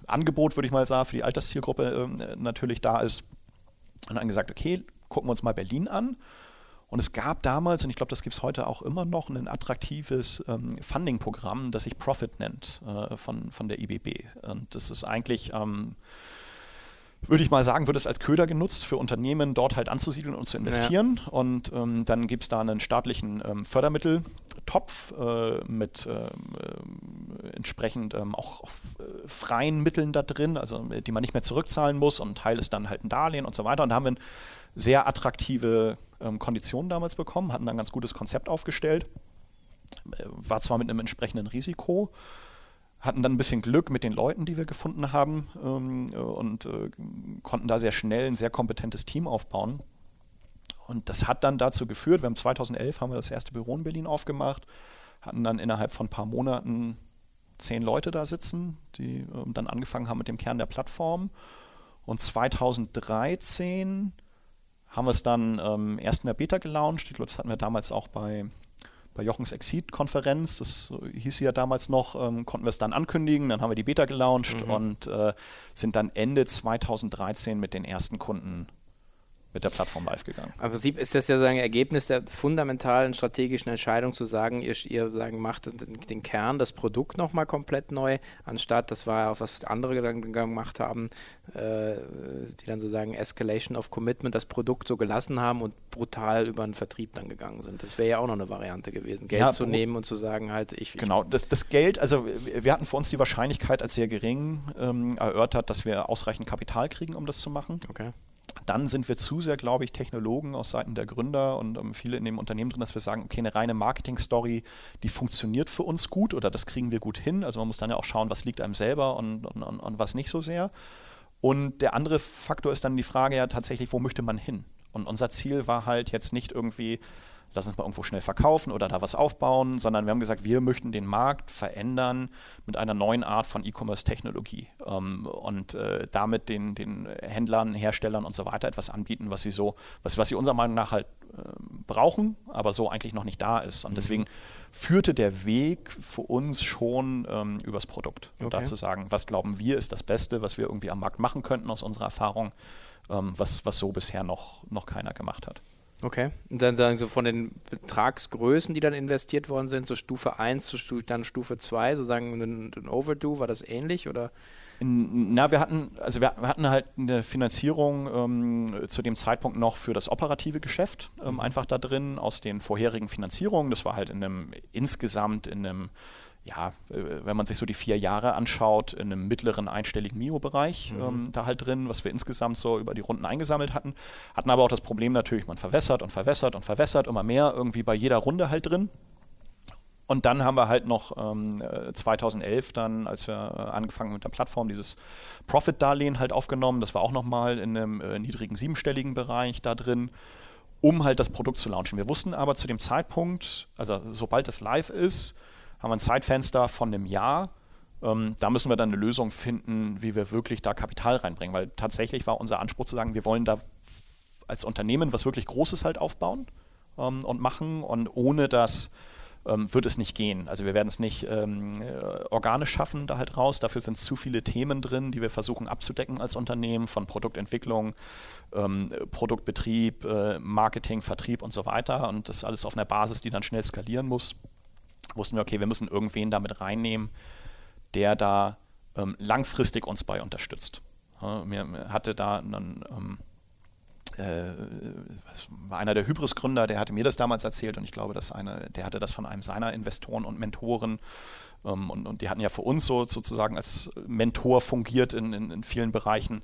Angebot, würde ich mal sagen, für die Alterszielgruppe natürlich da ist. Und dann gesagt, okay, gucken wir uns mal Berlin an Und es gab damals, und ich glaube, das gibt es heute auch immer noch, ein attraktives ähm, Funding-Programm, das sich Profit nennt äh, von, von der IBB. Und das ist eigentlich, ähm, würde ich mal sagen, wird es als Köder genutzt für Unternehmen, dort halt anzusiedeln und zu investieren. Ja. Und ähm, dann gibt es da einen staatlichen ähm, Fördermitteltopf äh, mit ähm, äh, entsprechend ähm, auch, auch äh, freien Mitteln da drin, also die man nicht mehr zurückzahlen muss und ein Teil ist dann halt ein Darlehen und so weiter. Und da haben wir ein sehr attraktive ähm, Konditionen damals bekommen, hatten dann ein ganz gutes Konzept aufgestellt. Äh, war zwar mit einem entsprechenden Risiko, hatten dann ein bisschen Glück mit den Leuten, die wir gefunden haben ähm, äh, und äh, konnten da sehr schnell ein sehr kompetentes Team aufbauen. Und das hat dann dazu geführt, wir haben 2011 haben wir das erste Büro in Berlin aufgemacht, hatten dann innerhalb von ein paar Monaten zehn Leute da sitzen, die ähm, dann angefangen haben mit dem Kern der Plattform. Und 2013 haben wir es dann ähm, erst in der Beta gelauncht. Ich glaube, das hatten wir damals auch bei, bei Jochens Exit-Konferenz. Das hieß sie ja damals noch, ähm, konnten wir es dann ankündigen. Dann haben wir die Beta gelauncht mhm. und äh, sind dann Ende 2013 mit den ersten Kunden mit der Plattform live gegangen. Im Prinzip ist das ja sagen Ergebnis der fundamentalen strategischen Entscheidung zu sagen, ihr, ihr sagen, macht den Kern, das Produkt nochmal komplett neu, anstatt, das war ja auch was andere dann gemacht haben, äh, die dann sozusagen Escalation of Commitment, das Produkt so gelassen haben und brutal über den Vertrieb dann gegangen sind. Das wäre ja auch noch eine Variante gewesen, Geld ja, zu nehmen und zu sagen halt, ich... Genau, das, das Geld, also wir hatten für uns die Wahrscheinlichkeit als sehr gering ähm, erörtert, dass wir ausreichend Kapital kriegen, um das zu machen. Okay dann sind wir zu sehr, glaube ich, Technologen aus Seiten der Gründer und um, viele in dem Unternehmen drin, dass wir sagen, okay, eine reine Marketing-Story, die funktioniert für uns gut oder das kriegen wir gut hin. Also man muss dann ja auch schauen, was liegt einem selber und, und, und, und was nicht so sehr. Und der andere Faktor ist dann die Frage ja tatsächlich, wo möchte man hin? Und unser Ziel war halt jetzt nicht irgendwie lass uns mal irgendwo schnell verkaufen oder da was aufbauen, sondern wir haben gesagt, wir möchten den Markt verändern mit einer neuen Art von E-Commerce-Technologie ähm, und äh, damit den, den Händlern, Herstellern und so weiter etwas anbieten, was sie so, was, was sie unserer Meinung nach halt äh, brauchen, aber so eigentlich noch nicht da ist. Und mhm. deswegen führte der Weg für uns schon ähm, übers Produkt. Und okay. da zu sagen, was glauben wir ist das Beste, was wir irgendwie am Markt machen könnten aus unserer Erfahrung, ähm, was, was so bisher noch, noch keiner gemacht hat. Okay. Und dann sagen Sie von den Betragsgrößen, die dann investiert worden sind, so Stufe 1 zu Stufe, dann Stufe 2, sozusagen ein, ein Overdue, war das ähnlich oder? Na, wir hatten, also wir hatten halt eine Finanzierung ähm, zu dem Zeitpunkt noch für das operative Geschäft ähm, mhm. einfach da drin aus den vorherigen Finanzierungen. Das war halt in einem insgesamt in einem ja, äh, wenn man sich so die vier Jahre anschaut, in einem mittleren einstelligen Mio-Bereich mhm. ähm, da halt drin, was wir insgesamt so über die Runden eingesammelt hatten. Hatten aber auch das Problem natürlich, man verwässert und verwässert und verwässert immer mehr irgendwie bei jeder Runde halt drin. Und dann haben wir halt noch ähm, 2011 äh, dann, als wir äh, angefangen mit der Plattform, dieses Profit-Darlehen halt aufgenommen. Das war auch nochmal in einem äh, niedrigen siebenstelligen Bereich da drin, um halt das Produkt zu launchen. Wir wussten aber zu dem Zeitpunkt, also sobald es live ist, haben wir ein Zeitfenster von einem Jahr. Ähm, da müssen wir dann eine Lösung finden, wie wir wirklich da Kapital reinbringen, weil tatsächlich war unser Anspruch zu sagen, wir wollen da als Unternehmen was wirklich Großes halt aufbauen ähm, und machen und ohne das ähm, wird es nicht gehen. Also wir werden es nicht ähm, äh, organisch schaffen da halt raus. Dafür sind zu viele Themen drin, die wir versuchen abzudecken als Unternehmen, von Produktentwicklung, ähm, Produktbetrieb, äh, Marketing, Vertrieb und so weiter. Und das alles auf einer Basis, die dann schnell skalieren muss wussten wir, okay, wir müssen irgendwen damit reinnehmen, der da ähm, langfristig uns bei unterstützt. Ja, mir hatte da einen, ähm, äh, war einer der Hybris-Gründer, der hatte mir das damals erzählt und ich glaube, dass eine, der hatte das von einem seiner Investoren und Mentoren ähm, und, und, die hatten ja für uns so sozusagen als Mentor fungiert in, in, in vielen Bereichen.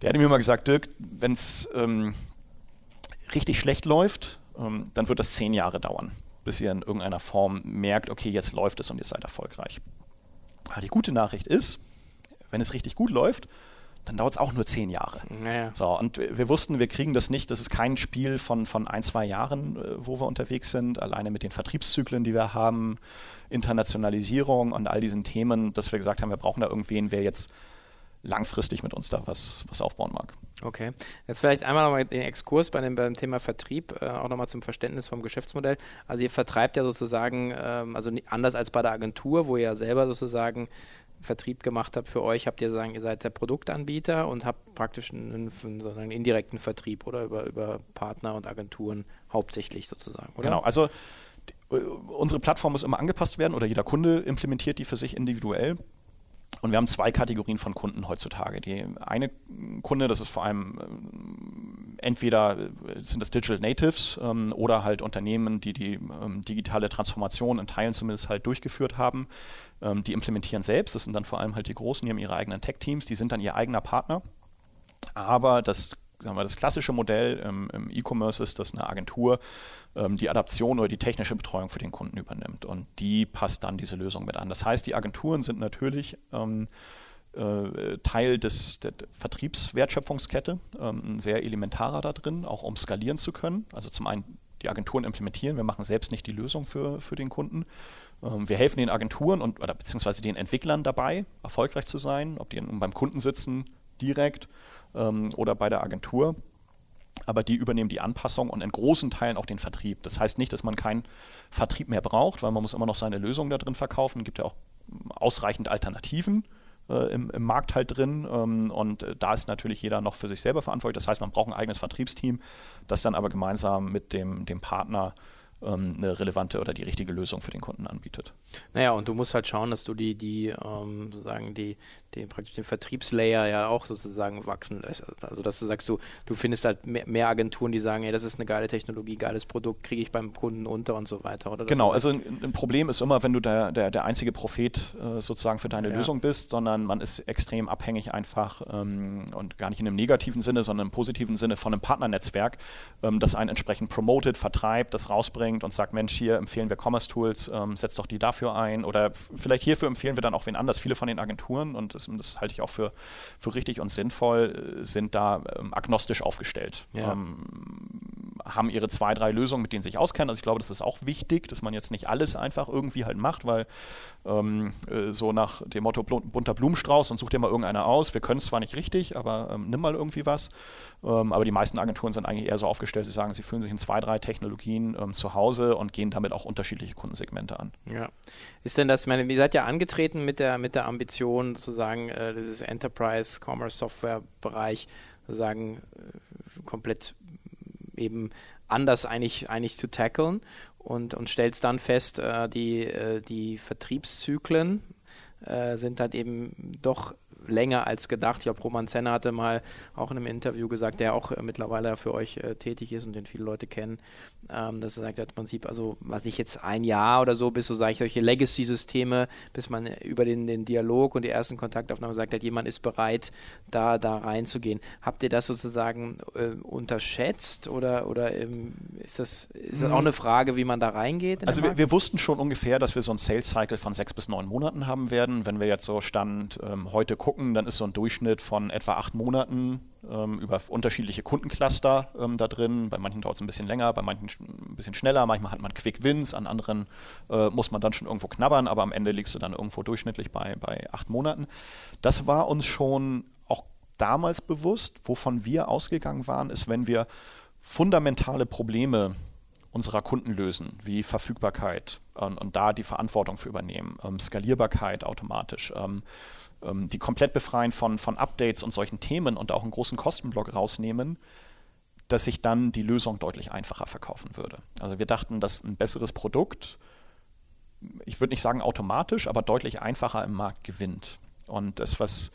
Der hatte mir immer gesagt, Dirk, wenn es ähm, richtig schlecht läuft, ähm, dann wird das zehn Jahre dauern bis ihr in irgendeiner Form merkt, okay, jetzt läuft es und ihr seid erfolgreich. Aber die gute Nachricht ist, wenn es richtig gut läuft, dann dauert es auch nur zehn Jahre. Naja. So, und wir wussten, wir kriegen das nicht. Das ist kein Spiel von, von ein, zwei Jahren, äh, wo wir unterwegs sind, alleine mit den Vertriebszyklen, die wir haben, Internationalisierung und all diesen Themen, dass wir gesagt haben, wir brauchen da irgendwen, wer jetzt langfristig mit uns da was, was aufbauen mag. Okay. Jetzt vielleicht einmal nochmal den Exkurs bei dem, beim Thema Vertrieb, äh, auch nochmal zum Verständnis vom Geschäftsmodell. Also ihr vertreibt ja sozusagen, ähm, also anders als bei der Agentur, wo ihr ja selber sozusagen Vertrieb gemacht habe für euch, habt ihr sagen, ihr seid der Produktanbieter und habt praktisch einen, einen indirekten Vertrieb oder über, über Partner und Agenturen hauptsächlich sozusagen, oder? Genau, also die, äh, unsere Plattform muss immer angepasst werden oder jeder Kunde implementiert die für sich individuell. Und wir haben zwei Kategorien von Kunden heutzutage. Die eine Kunde, das ist vor allem ähm, entweder äh, sind das Digital Natives ähm, oder halt Unternehmen, die die ähm, digitale Transformation in Teilen zumindest halt durchgeführt haben. Ähm, die implementieren selbst. Das sind dann vor allem halt die Großen, die haben ihre eigenen Tech-Teams, die sind dann ihr eigener Partner. Aber das sagen wir, das klassische Modell im, im E-Commerce ist, dass eine Agentur die Adaption oder die technische Betreuung für den Kunden übernimmt und die passt dann diese Lösung mit an. Das heißt, die Agenturen sind natürlich ähm, äh, Teil des, der Vertriebswertschöpfungskette, ähm, sehr elementarer da drin, auch um skalieren zu können. Also zum einen die Agenturen implementieren, wir machen selbst nicht die Lösung für, für den Kunden. Ähm, wir helfen den Agenturen und oder beziehungsweise den Entwicklern dabei, erfolgreich zu sein, ob die beim Kunden sitzen direkt ähm, oder bei der Agentur. Aber die übernehmen die Anpassung und in großen Teilen auch den Vertrieb. Das heißt nicht, dass man keinen Vertrieb mehr braucht, weil man muss immer noch seine Lösung da drin verkaufen. Es gibt ja auch ausreichend Alternativen äh, im, im, Markt halt drin. Ähm, und äh, da ist natürlich jeder noch für sich selber verantwortlich. Das heißt, man braucht ein eigenes Vertriebsteam, das dann aber gemeinsam mit dem, dem Partner ähm, eine relevante oder die richtige Lösung für den Kunden anbietet. Naja, und du musst halt schauen, dass du die, die ähm, sozusagen die, den, praktisch den Vertriebslayer ja auch sozusagen wachsen lässt. Also dass du sagst, du, du findest halt mehr, mehr Agenturen, die sagen, ey, das ist eine geile Technologie, geiles Produkt, kriege ich beim Kunden unter und so weiter. Oder genau, also ein, ein, Problem ist immer, wenn du der, der, der einzige Prophet äh, sozusagen für deine ja. Lösung bist, sondern man ist extrem abhängig einfach ähm, und gar nicht in einem negativen Sinne, sondern im positiven Sinne von einem Partnernetzwerk, ähm, das einen entsprechend promotet, vertreibt, das rausbringt und sagt, Mensch, hier empfehlen wir Commerce Tools, ähm, setzt doch die dafür ein oder vielleicht hierfür empfehlen wir dann auch wen anders. Viele von den Agenturen und das, das halte ich auch für, für richtig und sinnvoll, äh, sind da ähm, agnostisch aufgestellt. Ja. Ähm, haben ihre zwei, drei Lösungen, mit denen sie sich auskennen. Also ich glaube, das ist auch wichtig, dass man jetzt nicht alles einfach irgendwie halt macht, weil ähm, äh, so nach dem Motto bunter Blumenstrauß und such dir mal irgendeiner aus. Wir können es zwar nicht richtig, aber ähm, nimm mal irgendwie was. Ähm, aber die meisten Agenturen sind eigentlich eher so aufgestellt, sie sagen, sie fühlen sich in zwei, drei Technologien ähm, zu Hause und gehen damit auch unterschiedliche Kundensegmente an. Ja. Ist denn das, meine, ihr seid ja angetreten mit der, mit der Ambition, sozusagen, äh, dieses Enterprise Commerce Software Bereich, sozusagen, äh, komplett eben anders eigentlich, eigentlich zu tackeln und, und stellst dann fest, äh, die, äh, die Vertriebszyklen äh, sind halt eben doch länger als gedacht. Ich glaube, Roman Zenner hatte mal auch in einem Interview gesagt, der auch äh, mittlerweile für euch äh, tätig ist und den viele Leute kennen, ähm, dass er sagt, im Prinzip, also was ich jetzt ein Jahr oder so, bis so sage ich solche Legacy-Systeme, bis man über den, den Dialog und die ersten Kontaktaufnahmen sagt hat, jemand ist bereit, da, da reinzugehen. Habt ihr das sozusagen äh, unterschätzt oder, oder ähm, ist, das, ist das auch mhm. eine Frage, wie man da reingeht? Also wir, wir, wussten schon ungefähr, dass wir so einen Sales-Cycle von sechs bis neun Monaten haben werden. Wenn wir jetzt so Stand ähm, heute gucken, dann ist so ein Durchschnitt von etwa acht Monaten ähm, über unterschiedliche Kundencluster ähm, da drin. Bei manchen dauert es ein bisschen länger, bei manchen ein bisschen schneller. Manchmal hat man Quick Wins, an anderen äh, muss man dann schon irgendwo knabbern, aber am Ende liegst du dann irgendwo durchschnittlich bei, bei acht Monaten. Das war uns schon auch damals bewusst. Wovon wir ausgegangen waren, ist, wenn wir fundamentale Probleme unserer Kunden lösen, wie Verfügbarkeit und, und da die Verantwortung für übernehmen, ähm, Skalierbarkeit automatisch, ähm, ähm, die komplett befreien von, von Updates und solchen Themen und auch einen großen Kostenblock rausnehmen, dass sich dann die Lösung deutlich einfacher verkaufen würde. Also wir dachten, dass ein besseres Produkt, ich würde nicht sagen automatisch, aber deutlich einfacher im Markt gewinnt. Und das, was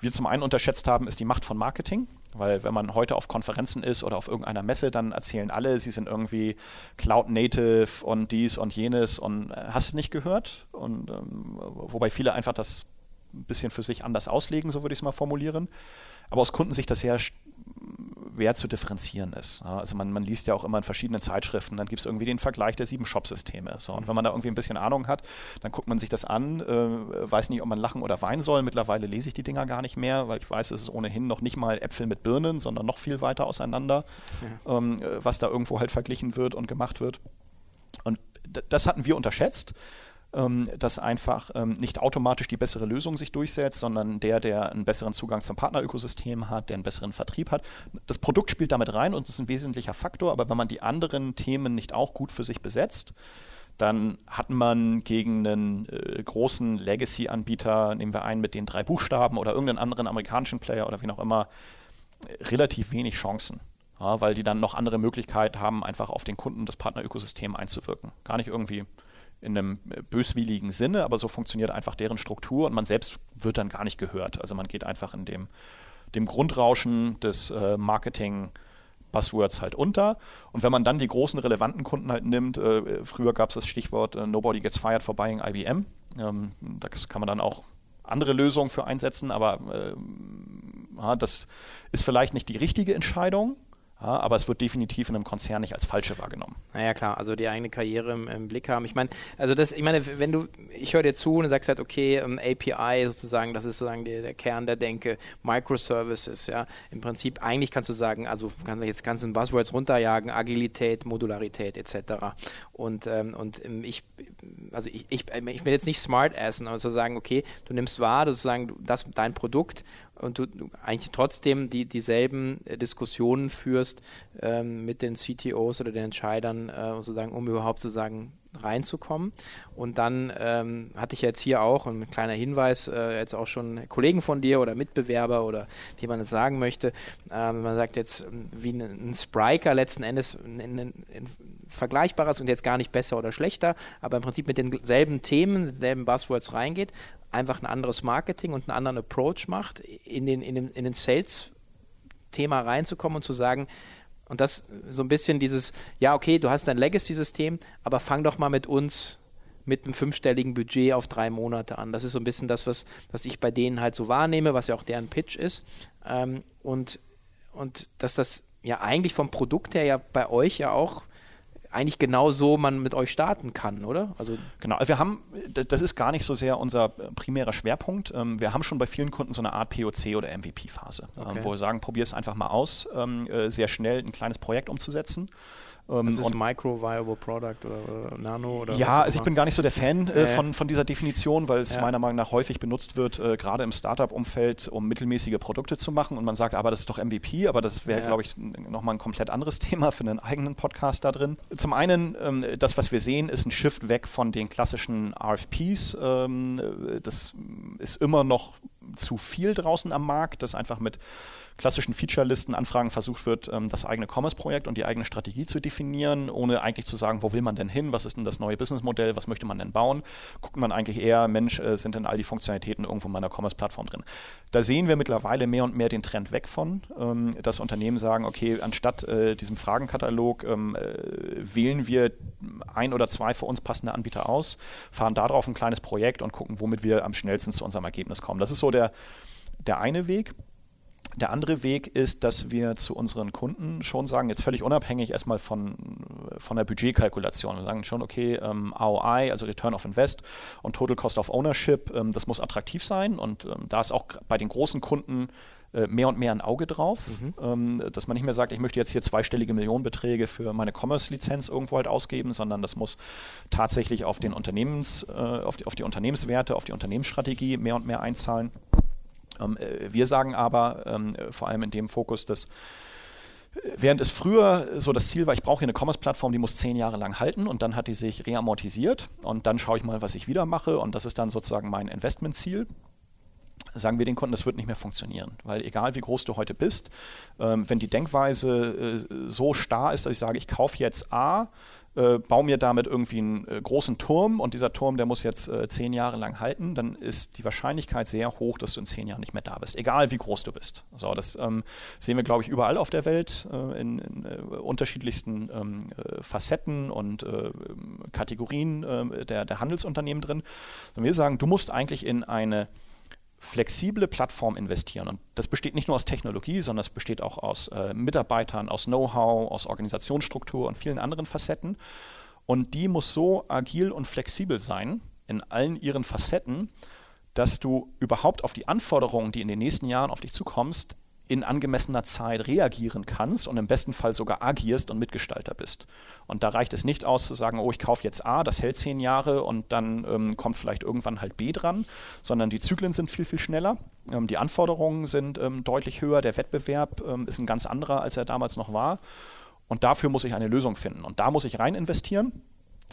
wir zum einen unterschätzt haben, ist die Macht von Marketing. Weil wenn man heute auf Konferenzen ist oder auf irgendeiner Messe, dann erzählen alle, sie sind irgendwie Cloud Native und dies und jenes und äh, hast du nicht gehört. Und ähm, wobei viele einfach das ein bisschen für sich anders auslegen, so würde ich es mal formulieren. Aber aus Kundensicht das sehr schwer zu differenzieren ist. Also man, man liest ja auch immer in verschiedenen Zeitschriften, dann gibt es irgendwie den Vergleich der sieben Shop-Systeme. So, und wenn man da irgendwie ein bisschen Ahnung hat, dann guckt man sich das an, äh, weiß nicht, ob man lachen oder weinen soll. Mittlerweile lese ich die Dinger gar nicht mehr, weil ich weiß, es ist ohnehin noch nicht mal Äpfel mit Birnen, sondern noch viel weiter auseinander, ja. ähm, was da irgendwo halt verglichen wird und gemacht wird. Und das hatten wir unterschätzt dass einfach ähm, nicht automatisch die bessere Lösung sich durchsetzt, sondern der, der einen besseren Zugang zum Partnerökosystem hat, der einen besseren Vertrieb hat. Das Produkt spielt damit rein und ist ein wesentlicher Faktor, aber wenn man die anderen Themen nicht auch gut für sich besetzt, dann hat man gegen einen äh, großen Legacy-Anbieter, nehmen wir einen mit den drei Buchstaben oder irgendeinen anderen amerikanischen Player oder wie auch immer, relativ wenig Chancen. Ja, weil die dann noch andere Möglichkeiten haben, einfach auf den Kunden das Partnerökosystem einzuwirken. Gar nicht irgendwie in einem böswilligen Sinne, aber so funktioniert einfach deren Struktur und man selbst wird dann gar nicht gehört. Also man geht einfach in dem, dem Grundrauschen des äh, Marketing- Buzzwords halt unter. Und wenn man dann die großen relevanten Kunden halt nimmt, äh, früher gab es das Stichwort äh, Nobody gets fired for buying IBM. Ähm, das kann man dann auch andere Lösungen für einsetzen, aber äh, das ist vielleicht nicht die richtige Entscheidung. Ja, aber es wird definitiv in einem Konzern nicht als falsche wahrgenommen. Naja, klar, also die eigene Karriere im, im Blick haben. Ich meine, also das, ich meine, wenn du, ich höre dir zu und sagst halt, okay, um, ähm, API sozusagen, das ist sozusagen der, der, Kern der Denke, Microservices, ja, im Prinzip, eigentlich kannst du sagen, also kann man jetzt ganzen Buzzwords runterjagen, Agilität, Modularität etc. Und, ähm, und ähm, ich, also ich, ich, ich will jetzt nicht smart essen, aber zu sagen, okay, du nimmst wahr, sozusagen, das dein Produkt und du, eigentlich trotzdem die, dieselben äh, Diskussionen führst ähm, mit den CTOs oder den Entscheidern, äh, sozusagen, um überhaupt zu sagen, reinzukommen. Und dann ähm, hatte ich jetzt hier auch ein kleiner Hinweis, äh, jetzt auch schon Kollegen von dir oder Mitbewerber oder wie man es sagen möchte. Ähm, man sagt jetzt, wie ein, ein Spriker letzten Endes ein, ein, ein, vergleichbares und jetzt gar nicht besser oder schlechter, aber im Prinzip mit denselben Themen, denselben Buzzwords reingeht einfach ein anderes Marketing und einen anderen Approach macht, in den, in den, in den Sales-Thema reinzukommen und zu sagen, und das so ein bisschen dieses, ja, okay, du hast dein Legacy-System, aber fang doch mal mit uns mit einem fünfstelligen Budget auf drei Monate an. Das ist so ein bisschen das, was, was ich bei denen halt so wahrnehme, was ja auch deren Pitch ist. Ähm, und, und dass das ja eigentlich vom Produkt her ja bei euch ja auch eigentlich genau so man mit euch starten kann, oder? Also genau, also wir haben, das ist gar nicht so sehr unser primärer Schwerpunkt. Ähm, wir haben schon bei vielen Kunden so eine Art POC oder MVP-Phase, ähm, okay. wo wir sagen, probier es einfach mal aus, ähm, äh, sehr schnell ein kleines Projekt umzusetzen. Ähm, das ist Micro Viable Product oder, Nano oder Ja, also ich bin gar nicht so der Fan äh, von, von dieser Definition, weil es ja. meiner Meinung nach häufig benutzt wird, äh, gerade im Startup-Umfeld, um mittelmäßige Produkte zu machen. Und man sagt, aber das ist doch MVP, aber das wäre, ja. glaube ich, nochmal ein komplett anderes Thema für einen eigenen Podcast da drin. Zum einen, ähm, das, was wir sehen, ist ein Shift weg von den klassischen RFPs. Ähm, das ist immer noch zu viel draußen am Markt, das einfach mit klassischen Feature-Listen-Anfragen versucht wird, ähm, das eigene Commerce-Projekt und die eigene Strategie zu definieren, ohne eigentlich zu sagen, wo will man denn hin, was ist denn das neue Businessmodell, was möchte man denn bauen, guckt man eigentlich eher, Mensch, äh, sind denn all die Funktionalitäten irgendwo in meiner Commerce-Plattform drin. Da sehen wir mittlerweile mehr und mehr den Trend weg von, ähm, dass Unternehmen sagen, okay, anstatt äh, diesem Fragenkatalog ähm, äh, wählen wir ein oder zwei für uns passende Anbieter aus, fahren darauf ein kleines Projekt und gucken, womit wir am schnellsten zu unserem Ergebnis kommen. Das ist so der, der eine Weg. Der andere Weg ist, dass wir zu unseren Kunden schon sagen, jetzt völlig unabhängig erstmal von, von der Budgetkalkulation. Wir sagen schon, okay, ähm, ROI, also Return of Invest und Total Cost of Ownership, ähm, das muss attraktiv sein. Und ähm, da ist auch bei den großen Kunden äh, mehr und mehr ein Auge drauf, mhm. ähm, dass man nicht mehr sagt, ich möchte jetzt hier zweistellige Millionenbeträge für meine Commerce-Lizenz irgendwo halt ausgeben, sondern das muss tatsächlich auf den Unternehmens, äh, auf, die, auf die Unternehmenswerte, auf die Unternehmensstrategie mehr und mehr einzahlen. Ähm, äh, wir sagen aber, ähm, vor allem in dem Fokus, dass äh, Während es früher so das Ziel war, ich brauche hier eine Commerce-Plattform, die muss zehn Jahre lang halten und dann hat die sich reamortisiert und dann schaue ich mal, was ich wieder mache und das ist dann sozusagen mein Investmentziel. Sagen wir den Kunden, das wird nicht mehr funktionieren, weil egal wie groß du heute bist, ähm, wenn die Denkweise äh, so starr ist, dass ich sage, ich kaufe jetzt A, äh, baue mir damit irgendwie einen äh, großen Turm und dieser Turm, der muss jetzt äh, zehn Jahre lang halten, dann ist die Wahrscheinlichkeit sehr hoch, dass du in zehn Jahren nicht mehr da bist, egal wie groß du bist. So, das ähm, sehen wir, glaube ich, überall auf der Welt äh, in, in äh, unterschiedlichsten ähm, äh, Facetten und Kategorien der, der Handelsunternehmen drin. Und wir sagen, du musst eigentlich in eine flexible Plattform investieren. Und das besteht nicht nur aus Technologie, sondern es besteht auch aus äh, Mitarbeitern, aus Know-how, aus Organisationsstruktur und vielen anderen Facetten. Und die muss so agil und flexibel sein in allen ihren Facetten, dass du überhaupt auf die Anforderungen, die in den nächsten Jahren auf dich zukommst, in angemessener Zeit reagieren kannst und im besten Fall sogar agierst und Mitgestalter bist. Und da reicht es nicht aus zu sagen, oh, ich kaufe jetzt A, das hält zehn Jahre und dann ähm, kommt vielleicht irgendwann halt B dran, sondern die Zyklen sind viel, viel schneller. Ähm, die Anforderungen sind ähm, deutlich höher, der Wettbewerb ähm, ist ein ganz anderer, als er damals noch war. Und dafür muss ich eine Lösung finden. Und da muss ich rein investieren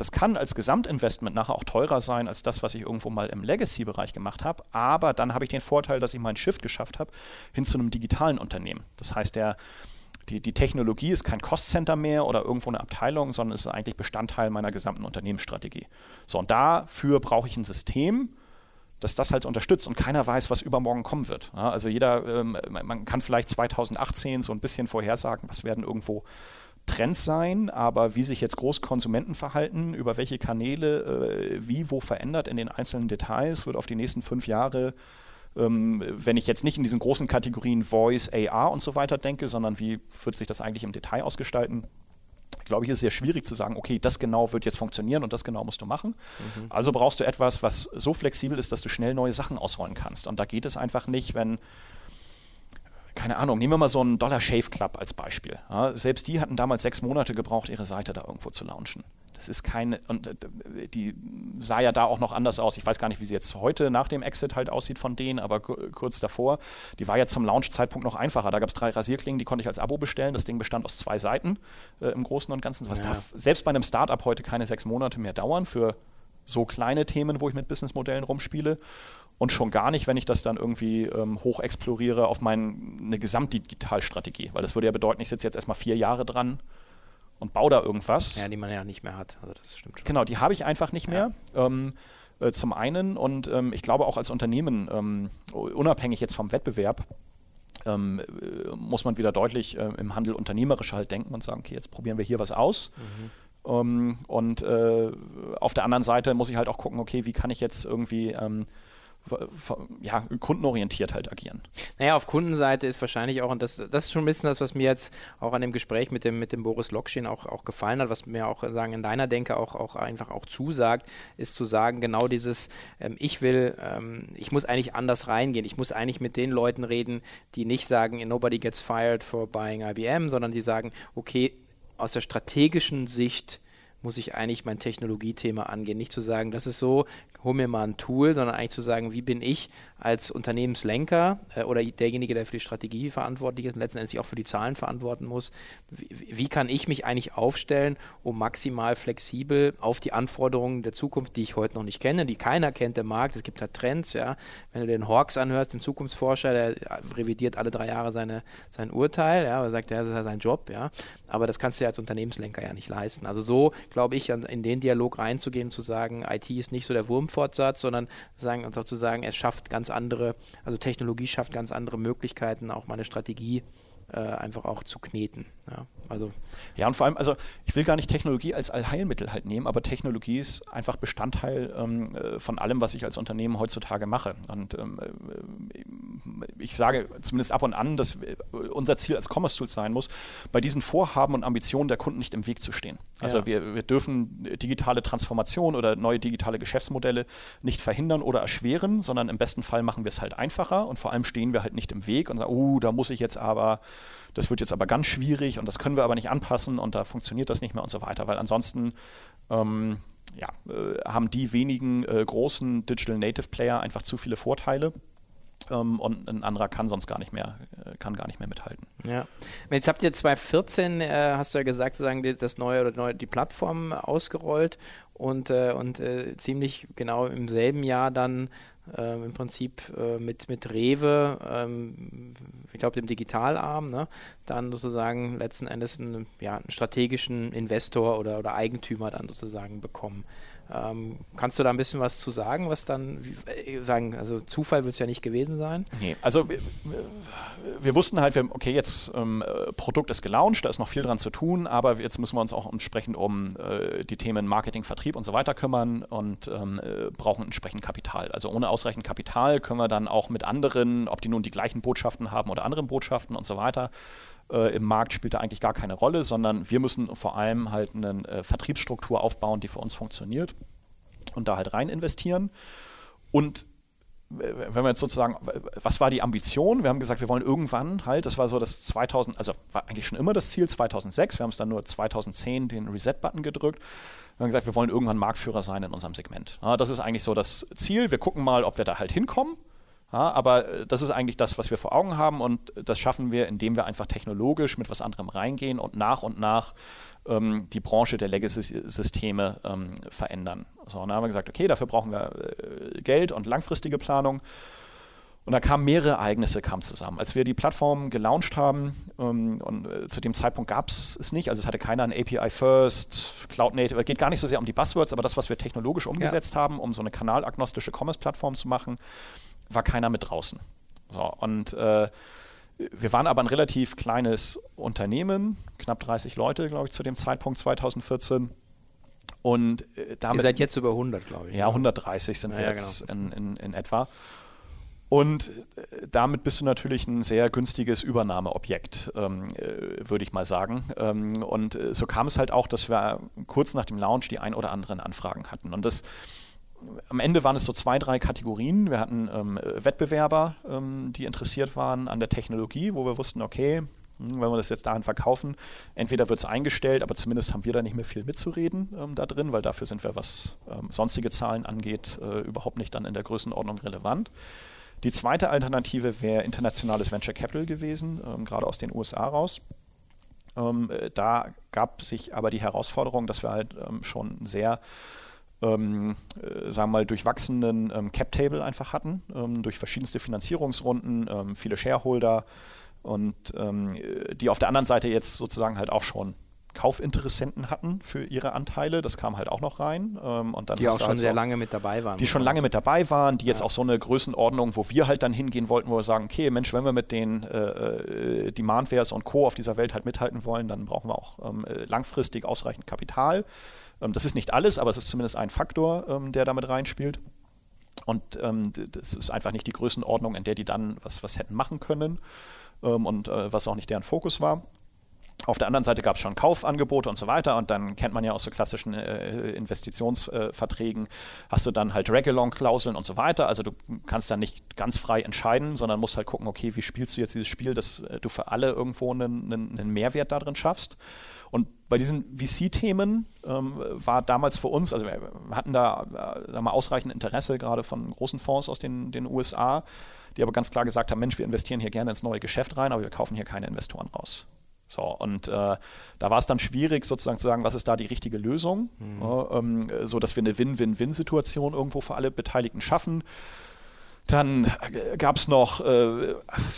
das kann als Gesamtinvestment nachher auch teurer sein als das, was ich irgendwo mal im Legacy-Bereich gemacht habe. Aber dann habe ich den Vorteil, dass ich meinen Shift geschafft habe hin zu einem digitalen Unternehmen. Das heißt, der, die, die Technologie ist kein Cost-Center mehr oder irgendwo eine Abteilung, sondern ist eigentlich Bestandteil meiner gesamten Unternehmensstrategie. So, und dafür brauche ich ein System, dass das halt unterstützt und keiner weiß, was übermorgen kommen wird. Also jeder, ähm, man kann vielleicht 2018 so ein bisschen vorhersagen, was werden irgendwo Trends sein, aber wie sich jetzt Großkonsumenten verhalten, über welche Kanäle, äh, wie, wo verändert in den einzelnen Details, wird auf die nächsten fünf Jahre, ähm, wenn ich jetzt nicht in diesen großen Kategorien Voice, AR und so weiter denke, sondern wie wird sich das eigentlich im Detail ausgestalten, glaube ich, ist sehr schwierig zu sagen, okay, das genau wird jetzt funktionieren und das genau musst du machen. Mhm. Also brauchst du etwas, was so flexibel ist, dass du schnell neue Sachen ausrollen kannst. Und da geht es einfach nicht, wenn keine Ahnung, nehmen wir mal so einen Dollar Shave Club als Beispiel. Ja, selbst die hatten damals sechs Monate gebraucht, ihre Seite da irgendwo zu launchen. Das ist keine, und äh, die sah ja da auch noch anders aus. Ich weiß gar nicht, wie sie jetzt heute nach dem Exit halt aussieht von denen, aber kurz davor, die war ja zum Launch-Zeitpunkt noch einfacher. Da gab es drei Rasierklingen, die konnte ich als Abo bestellen. Das Ding bestand aus zwei Seiten äh, im Großen und Ganzen. Was ja. darf selbst bei einem Startup heute keine sechs Monate mehr dauern für so kleine Themen, wo ich mit Businessmodellen rumspiele und schon gar nicht, wenn ich das dann irgendwie ähm, hoch exploriere auf meine Gesamtdigitalstrategie. Weil das würde ja bedeuten, ich sitze jetzt erstmal vier Jahre dran und baue da irgendwas. Ja, die man ja nicht mehr hat. Also das stimmt schon. Genau, die habe ich einfach nicht mehr. Ähm, äh, zum einen und ähm, ich glaube auch als Unternehmen, ähm, unabhängig jetzt vom Wettbewerb, ähm, äh, muss man wieder deutlich äh, im Handel unternehmerisch halt denken und sagen, okay, jetzt probieren wir hier was aus. Mhm. Um, und äh, auf der anderen Seite muss ich halt auch gucken, okay, wie kann ich jetzt irgendwie ähm, ja, kundenorientiert halt agieren. Naja, auf Kundenseite ist wahrscheinlich auch, und das, das ist schon ein bisschen das, was mir jetzt auch an dem Gespräch mit dem, mit dem Boris Lokschin auch, auch gefallen hat, was mir auch sagen in deiner Denke auch, auch einfach auch zusagt, ist zu sagen, genau dieses, ähm, ich will, ähm, ich muss eigentlich anders reingehen. Ich muss eigentlich mit den Leuten reden, die nicht sagen, nobody gets fired for buying IBM, sondern die sagen, okay, aus der strategischen Sicht muss ich eigentlich mein Technologiethema angehen. Nicht zu sagen, das ist so, hol mir mal ein Tool, sondern eigentlich zu sagen, wie bin ich als Unternehmenslenker äh, oder derjenige, der für die Strategie verantwortlich ist und letztendlich auch für die Zahlen verantworten muss, wie, wie, kann ich mich eigentlich aufstellen, um maximal flexibel auf die Anforderungen der Zukunft, die ich heute noch nicht kenne, die keiner kennt im Markt, es gibt da Trends, ja. Wenn du den Hawks anhörst, den Zukunftsforscher, der revidiert alle drei Jahre seine, sein Urteil, ja, sagt, ja, das ist ja sein Job, ja. Aber das kannst du ja als Unternehmenslenker ja nicht leisten. Also so, glaube ich, in den Dialog reinzugehen, zu sagen, IT ist nicht so der Wurmfortsatz, sondern sagen, und auch zu sagen, es schafft ganz andere, also Technologie schafft ganz andere Möglichkeiten, auch meine Strategie äh, einfach auch zu kneten. Ja, also ja, und vor allem, also ich will gar nicht Technologie als Allheilmittel halt nehmen, aber Technologie ist einfach Bestandteil ähm, äh, von allem, was ich als Unternehmen heutzutage mache. Und ähm, äh, ich sage zumindest ab und an, dass unser Ziel als Commerce Tools sein muss, bei diesen Vorhaben und Ambitionen der Kunden nicht im Weg zu stehen. Also ja. wir, wir dürfen digitale Transformation oder neue digitale Geschäftsmodelle nicht verhindern oder erschweren, sondern im besten Fall machen wir es halt einfacher und vor allem stehen wir halt nicht im Weg und sagen, oh, da muss ich jetzt aber das wird jetzt aber ganz schwierig und das können wir aber nicht anpassen und da funktioniert das nicht mehr und so weiter, weil ansonsten ähm, ja, äh, haben die wenigen äh, großen Digital Native Player einfach zu viele Vorteile ähm, und ein anderer kann sonst gar nicht mehr, äh, kann gar nicht mehr mithalten. Ja. Jetzt habt ihr 2014, äh, hast du ja gesagt, sozusagen das neue oder neue, die Plattform ausgerollt und, äh, und äh, ziemlich genau im selben Jahr dann ähm, im Prinzip äh, mit, mit Rewe, ähm, ich glaube dem Digitalarm, ne, dann sozusagen letzten Endes einen, ja, einen strategischen Investor oder, oder Eigentümer dann sozusagen bekommen. Ähm, kannst du da ein bisschen was zu sagen, was dann, äh, sagen, also Zufall wird es ja nicht gewesen sein? Nee, also wir, wir wussten halt, wir, okay, jetzt ähm, äh, Produkt ist gelauncht, da ist noch viel dran zu tun, aber jetzt müssen wir uns auch entsprechend um äh, die Themen Marketing, Vertrieb und so weiter kümmern und ähm, äh, brauchen entsprechend Kapital. Also ohne ausreichend Kapital können wir dann auch mit anderen, ob die nun die gleichen Botschaften haben oder anderen Botschaften und so weiter, äh, im Markt spielt da eigentlich gar keine Rolle, sondern wir müssen vor allem halt eine äh, Vertriebsstruktur aufbauen, die für uns funktioniert und da halt rein investieren. Und wenn wir jetzt sozusagen, was war die Ambition? Wir haben gesagt, wir wollen irgendwann halt, das war so das 2000, also war eigentlich schon immer das Ziel 2006, wir haben es dann nur 2010 den Reset-Button gedrückt. Wir haben gesagt, wir wollen irgendwann Marktführer sein in unserem Segment. Ja, das ist eigentlich so das Ziel. Wir gucken mal, ob wir da halt hinkommen. Ja, aber äh, das ist eigentlich das, was wir vor Augen haben und das schaffen wir, indem wir einfach technologisch mit was anderem reingehen und nach und nach ähm, die Branche der Legacy-Systeme ähm, verändern. So, und dann haben wir gesagt, okay, dafür brauchen wir äh, Geld und langfristige Planung. Und da kamen mehrere Ereignisse kamen zusammen. Als wir die Plattform gelauncht haben, ähm, und äh, zu dem Zeitpunkt gab es es nicht, also es hatte keiner ein API First, Cloud Native, es geht gar nicht so sehr um die Buzzwords, aber das, was wir technologisch umgesetzt ja. haben, um so eine kanalagnostische Commerce-Plattform zu machen, war keiner mit draußen. So, und äh, wir waren aber ein relativ kleines Unternehmen, knapp 30 Leute, glaube ich, zu dem Zeitpunkt 2014. Und äh, damit, Ihr seid jetzt über 100, glaube ich. Ja, 130 sind ja, wir ja, jetzt genau. in, in, in etwa. Und äh, damit bist du natürlich ein sehr günstiges Übernahmeobjekt, ähm, äh, würde ich mal sagen. Ähm, und so kam es halt auch, dass wir kurz nach dem Launch die ein oder anderen Anfragen hatten. Und das am Ende waren es so zwei, drei Kategorien. Wir hatten ähm, Wettbewerber, ähm, die interessiert waren an der Technologie, wo wir wussten, okay, hm, wenn wir das jetzt dahin verkaufen, entweder wird es eingestellt, aber zumindest haben wir da nicht mehr viel mitzureden ähm, da drin, weil dafür sind wir, was ähm, sonstige Zahlen angeht, äh, überhaupt nicht dann in der Größenordnung relevant. Die zweite Alternative wäre internationales Venture Capital gewesen, ähm, gerade aus den USA raus. Ähm, äh, da gab sich aber die Herausforderung, dass wir halt schon sehr ähm, äh, sagen wir mal, durchwachsenen ähm, Cap-Table einfach hatten, ähm, durch verschiedenste Finanzierungsrunden, ähm, viele Shareholder und ähm, die auf der anderen Seite jetzt sozusagen halt auch schon Kaufinteressenten hatten für ihre Anteile. Das kam halt auch noch rein. Ähm, und dann die auch schon halt sehr lange mit dabei waren. Die schon lange mit dabei waren, die ja. jetzt auch so eine Größenordnung, wo wir halt dann hingehen wollten, wo wir sagen, okay, Mensch, wenn wir mit den äh, äh Demandwares und Co. auf dieser Welt halt mithalten wollen, dann brauchen wir auch äh, langfristig ausreichend Kapital. Ähm, das ist nicht alles, aber es ist zumindest ein Faktor, ähm, der damit reinspielt. Und ähm, das ist einfach nicht die Größenordnung, in der die dann was, was hätten machen können und äh, was auch nicht deren Fokus war. Auf der anderen Seite gab es schon Kaufangebote und so weiter und dann kennt man ja aus so klassischen äh, Investitionsverträgen, äh, hast du dann halt Drag-Along-Klauseln und so weiter. Also du kannst dann nicht ganz frei entscheiden, sondern musst halt gucken, okay, wie spielst du jetzt dieses Spiel, dass äh, du für alle irgendwo einen, einen, einen Mehrwert darin schaffst. Und bei diesen VC-Themen ähm, war damals für uns, also wir hatten da äh, wir, ausreichend Interesse, gerade von großen Fonds aus den, den USA, die aber ganz klar gesagt haben, Mensch, wir investieren hier gerne ins neue Geschäft rein, aber wir kaufen hier keine Investoren raus. So, und äh, da war es dann schwierig, sozusagen zu sagen, was ist da die richtige Lösung, mhm. äh, ähm, so dass wir eine Win-Win-Win-Situation irgendwo für alle Beteiligten schaffen. Dann äh, gab es noch äh,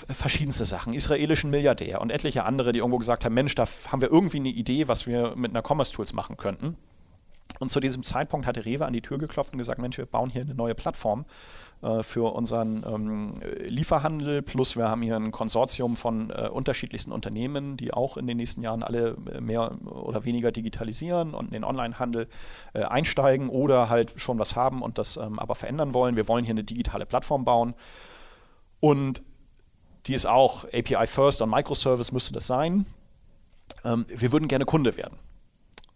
verschiedenste Sachen, israelischen Milliardär und etliche andere, die irgendwo gesagt haben, Mensch, da haben wir irgendwie eine Idee, was wir mit einer Commerce Tools machen könnten. Und zu diesem Zeitpunkt hatte Rewe an die Tür geklopft und gesagt, Mensch, wir bauen hier eine neue Plattform äh, für unseren ähm, Lieferhandel. Plus wir haben hier ein Konsortium von äh, unterschiedlichsten Unternehmen, die auch in den nächsten Jahren alle äh, mehr oder weniger digitalisieren und in den Onlinehandel äh, einsteigen oder halt schon was haben und das ähm, aber verändern wollen. Wir wollen hier eine digitale Plattform bauen. Und die ist auch API First und Microservice müsste das sein. Ähm, wir würden gerne Kunde werden.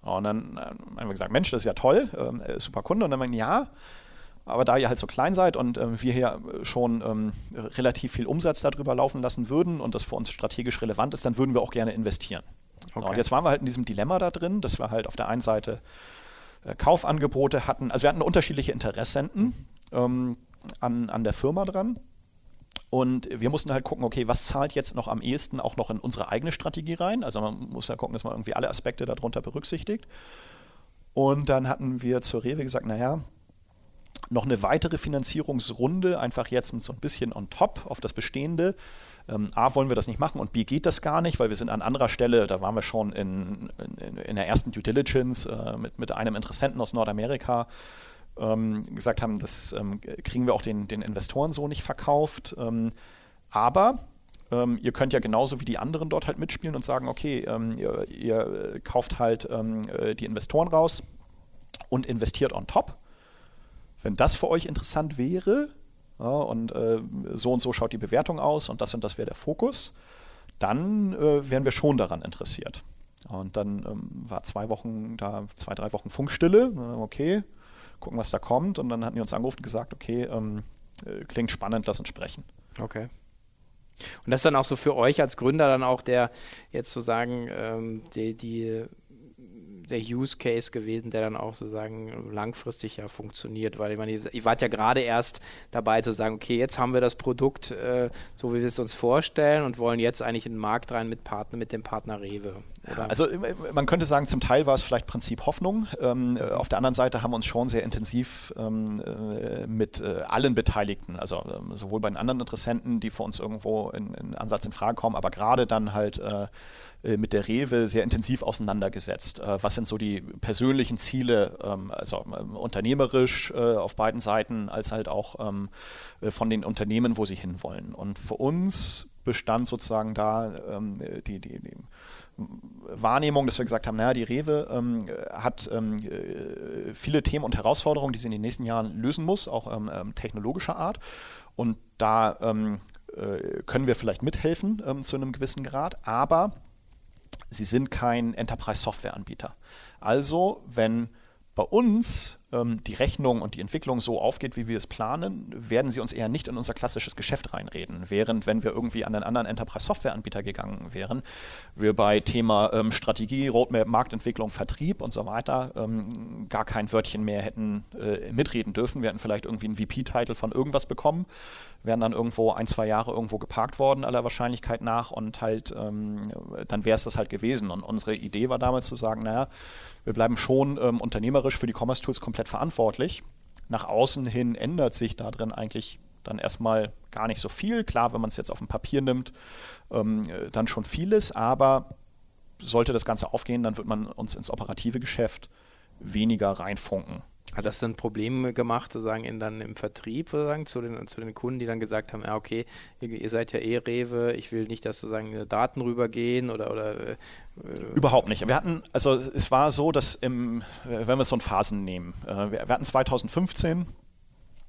Und dann äh, haben wir gesagt, Mensch, das ist ja toll, ähm, äh, super Kunde. Und dann meinen ja, aber da ihr halt so klein seid und ähm, wir hier schon ähm, relativ viel Umsatz darüber laufen lassen würden und das für uns strategisch relevant ist, dann würden wir auch gerne investieren. Okay. und jetzt waren wir halt in diesem Dilemma da drin, dass wir halt auf der einen Seite äh, Kaufangebote hatten, also wir hatten unterschiedliche Interessenten ähm, an, an der Firma dran. Und wir mussten halt gucken, okay, was zahlt jetzt noch am ehesten auch noch in unsere eigene Strategie rein? Also man muss ja gucken, dass man irgendwie alle Aspekte darunter berücksichtigt. Und dann hatten wir zur Rewe gesagt, naja, noch eine weitere Finanzierungsrunde, einfach jetzt so ein bisschen on top auf das Bestehende. Ähm, A, wollen wir das nicht machen und B, geht das gar nicht, weil wir sind an anderer Stelle, da waren wir schon in, in, in der ersten Due Diligence äh, mit, mit einem Interessenten aus Nordamerika, gesagt haben, das ähm, kriegen wir auch den, den Investoren so nicht verkauft. Ähm, aber ähm, ihr könnt ja genauso wie die anderen dort halt mitspielen und sagen, okay, ähm, ihr, ihr, kauft halt äh, die Investoren raus und investiert on top wenn das für euch interessant wäre ja, und äh, so und so schaut die Bewertung aus und das und das wäre der Fokus, dann äh, wären wir schon daran interessiert. Und dann ähm, war zwei Wochen da, zwei, drei Wochen Funkstille. Okay, gucken, was da kommt. Und dann hatten die uns angerufen und gesagt, okay, ähm, äh, klingt spannend, lass uns sprechen. Okay. Und das ist dann auch so für euch als Gründer dann auch der, jetzt zu sagen, ähm, die, die der Use Case gewesen, der dann auch sozusagen langfristig ja funktioniert, weil ich meine, ihr wart ja gerade erst dabei zu sagen, okay, jetzt haben wir das Produkt äh, so, wie wir es uns vorstellen und wollen jetzt eigentlich in den Markt rein mit Partner, mit dem Partner Rewe. Oder? Also man könnte sagen, zum Teil war es vielleicht Prinzip Hoffnung. Ähm, äh, auf der anderen Seite haben wir uns schon sehr intensiv ähm, äh, mit äh, allen Beteiligten, also ähm, sowohl bei den anderen Interessenten, die für uns irgendwo in, in Ansatz in Frage kommen, aber gerade dann halt äh, mit der Rewe sehr intensiv auseinandergesetzt. was sind so die persönlichen Ziele, ähm, also ähm, unternehmerisch auf beiden Seiten, als halt auch ähm, von den Unternehmen, wo sie hinwollen. Und für uns bestand sozusagen da die, die, die Wahrnehmung, dass wir gesagt haben, naja, die Rewe ähm, hat ähm, äh, viele Themen und Herausforderungen, die sie in den nächsten Jahren lösen muss, auch ähm, technologischer Art. Und da äh, können wir vielleicht mithelfen zu einem gewissen Grad, aber sie sind kein Enterprise-Software-Anbieter. Also, wenn bei uns die Rechnung und die Entwicklung so aufgeht, wie wir es planen, werden sie uns eher nicht in unser klassisches Geschäft reinreden. Während, wenn wir irgendwie an einen anderen Enterprise-Software-Anbieter gegangen wären, wir bei Thema ähm, Strategie, Roadmap, Marktentwicklung, Vertrieb und so weiter ähm, gar kein Wörtchen mehr hätten äh, mitreden dürfen. Wir hätten vielleicht irgendwie einen VP-Titel von irgendwas bekommen, wären dann irgendwo ein, zwei Jahre irgendwo geparkt worden, aller Wahrscheinlichkeit nach, und halt, ähm, dann wäre es das halt gewesen. Und unsere Idee war damals zu sagen, naja, wir bleiben schon ähm, unternehmerisch für die Commerce Tools komplett verantwortlich. Nach außen hin ändert sich da drin eigentlich dann erstmal gar nicht so viel. Klar, wenn man es jetzt auf dem Papier nimmt, ähm, äh, dann schon vieles, aber sollte das Ganze aufgehen, dann wird man uns ins operative Geschäft weniger reinfunken. Hat das dann Probleme gemacht, sozusagen in, dann im Vertrieb sozusagen, zu, den, zu den Kunden, die dann gesagt haben, ja okay, ihr, ihr seid ja eh Rewe, ich will nicht, dass sozusagen Daten rübergehen oder, oder äh, Überhaupt nicht. Wir hatten, also es war so, dass im, wenn wir so in Phasen nehmen, äh, wir, wir hatten 2015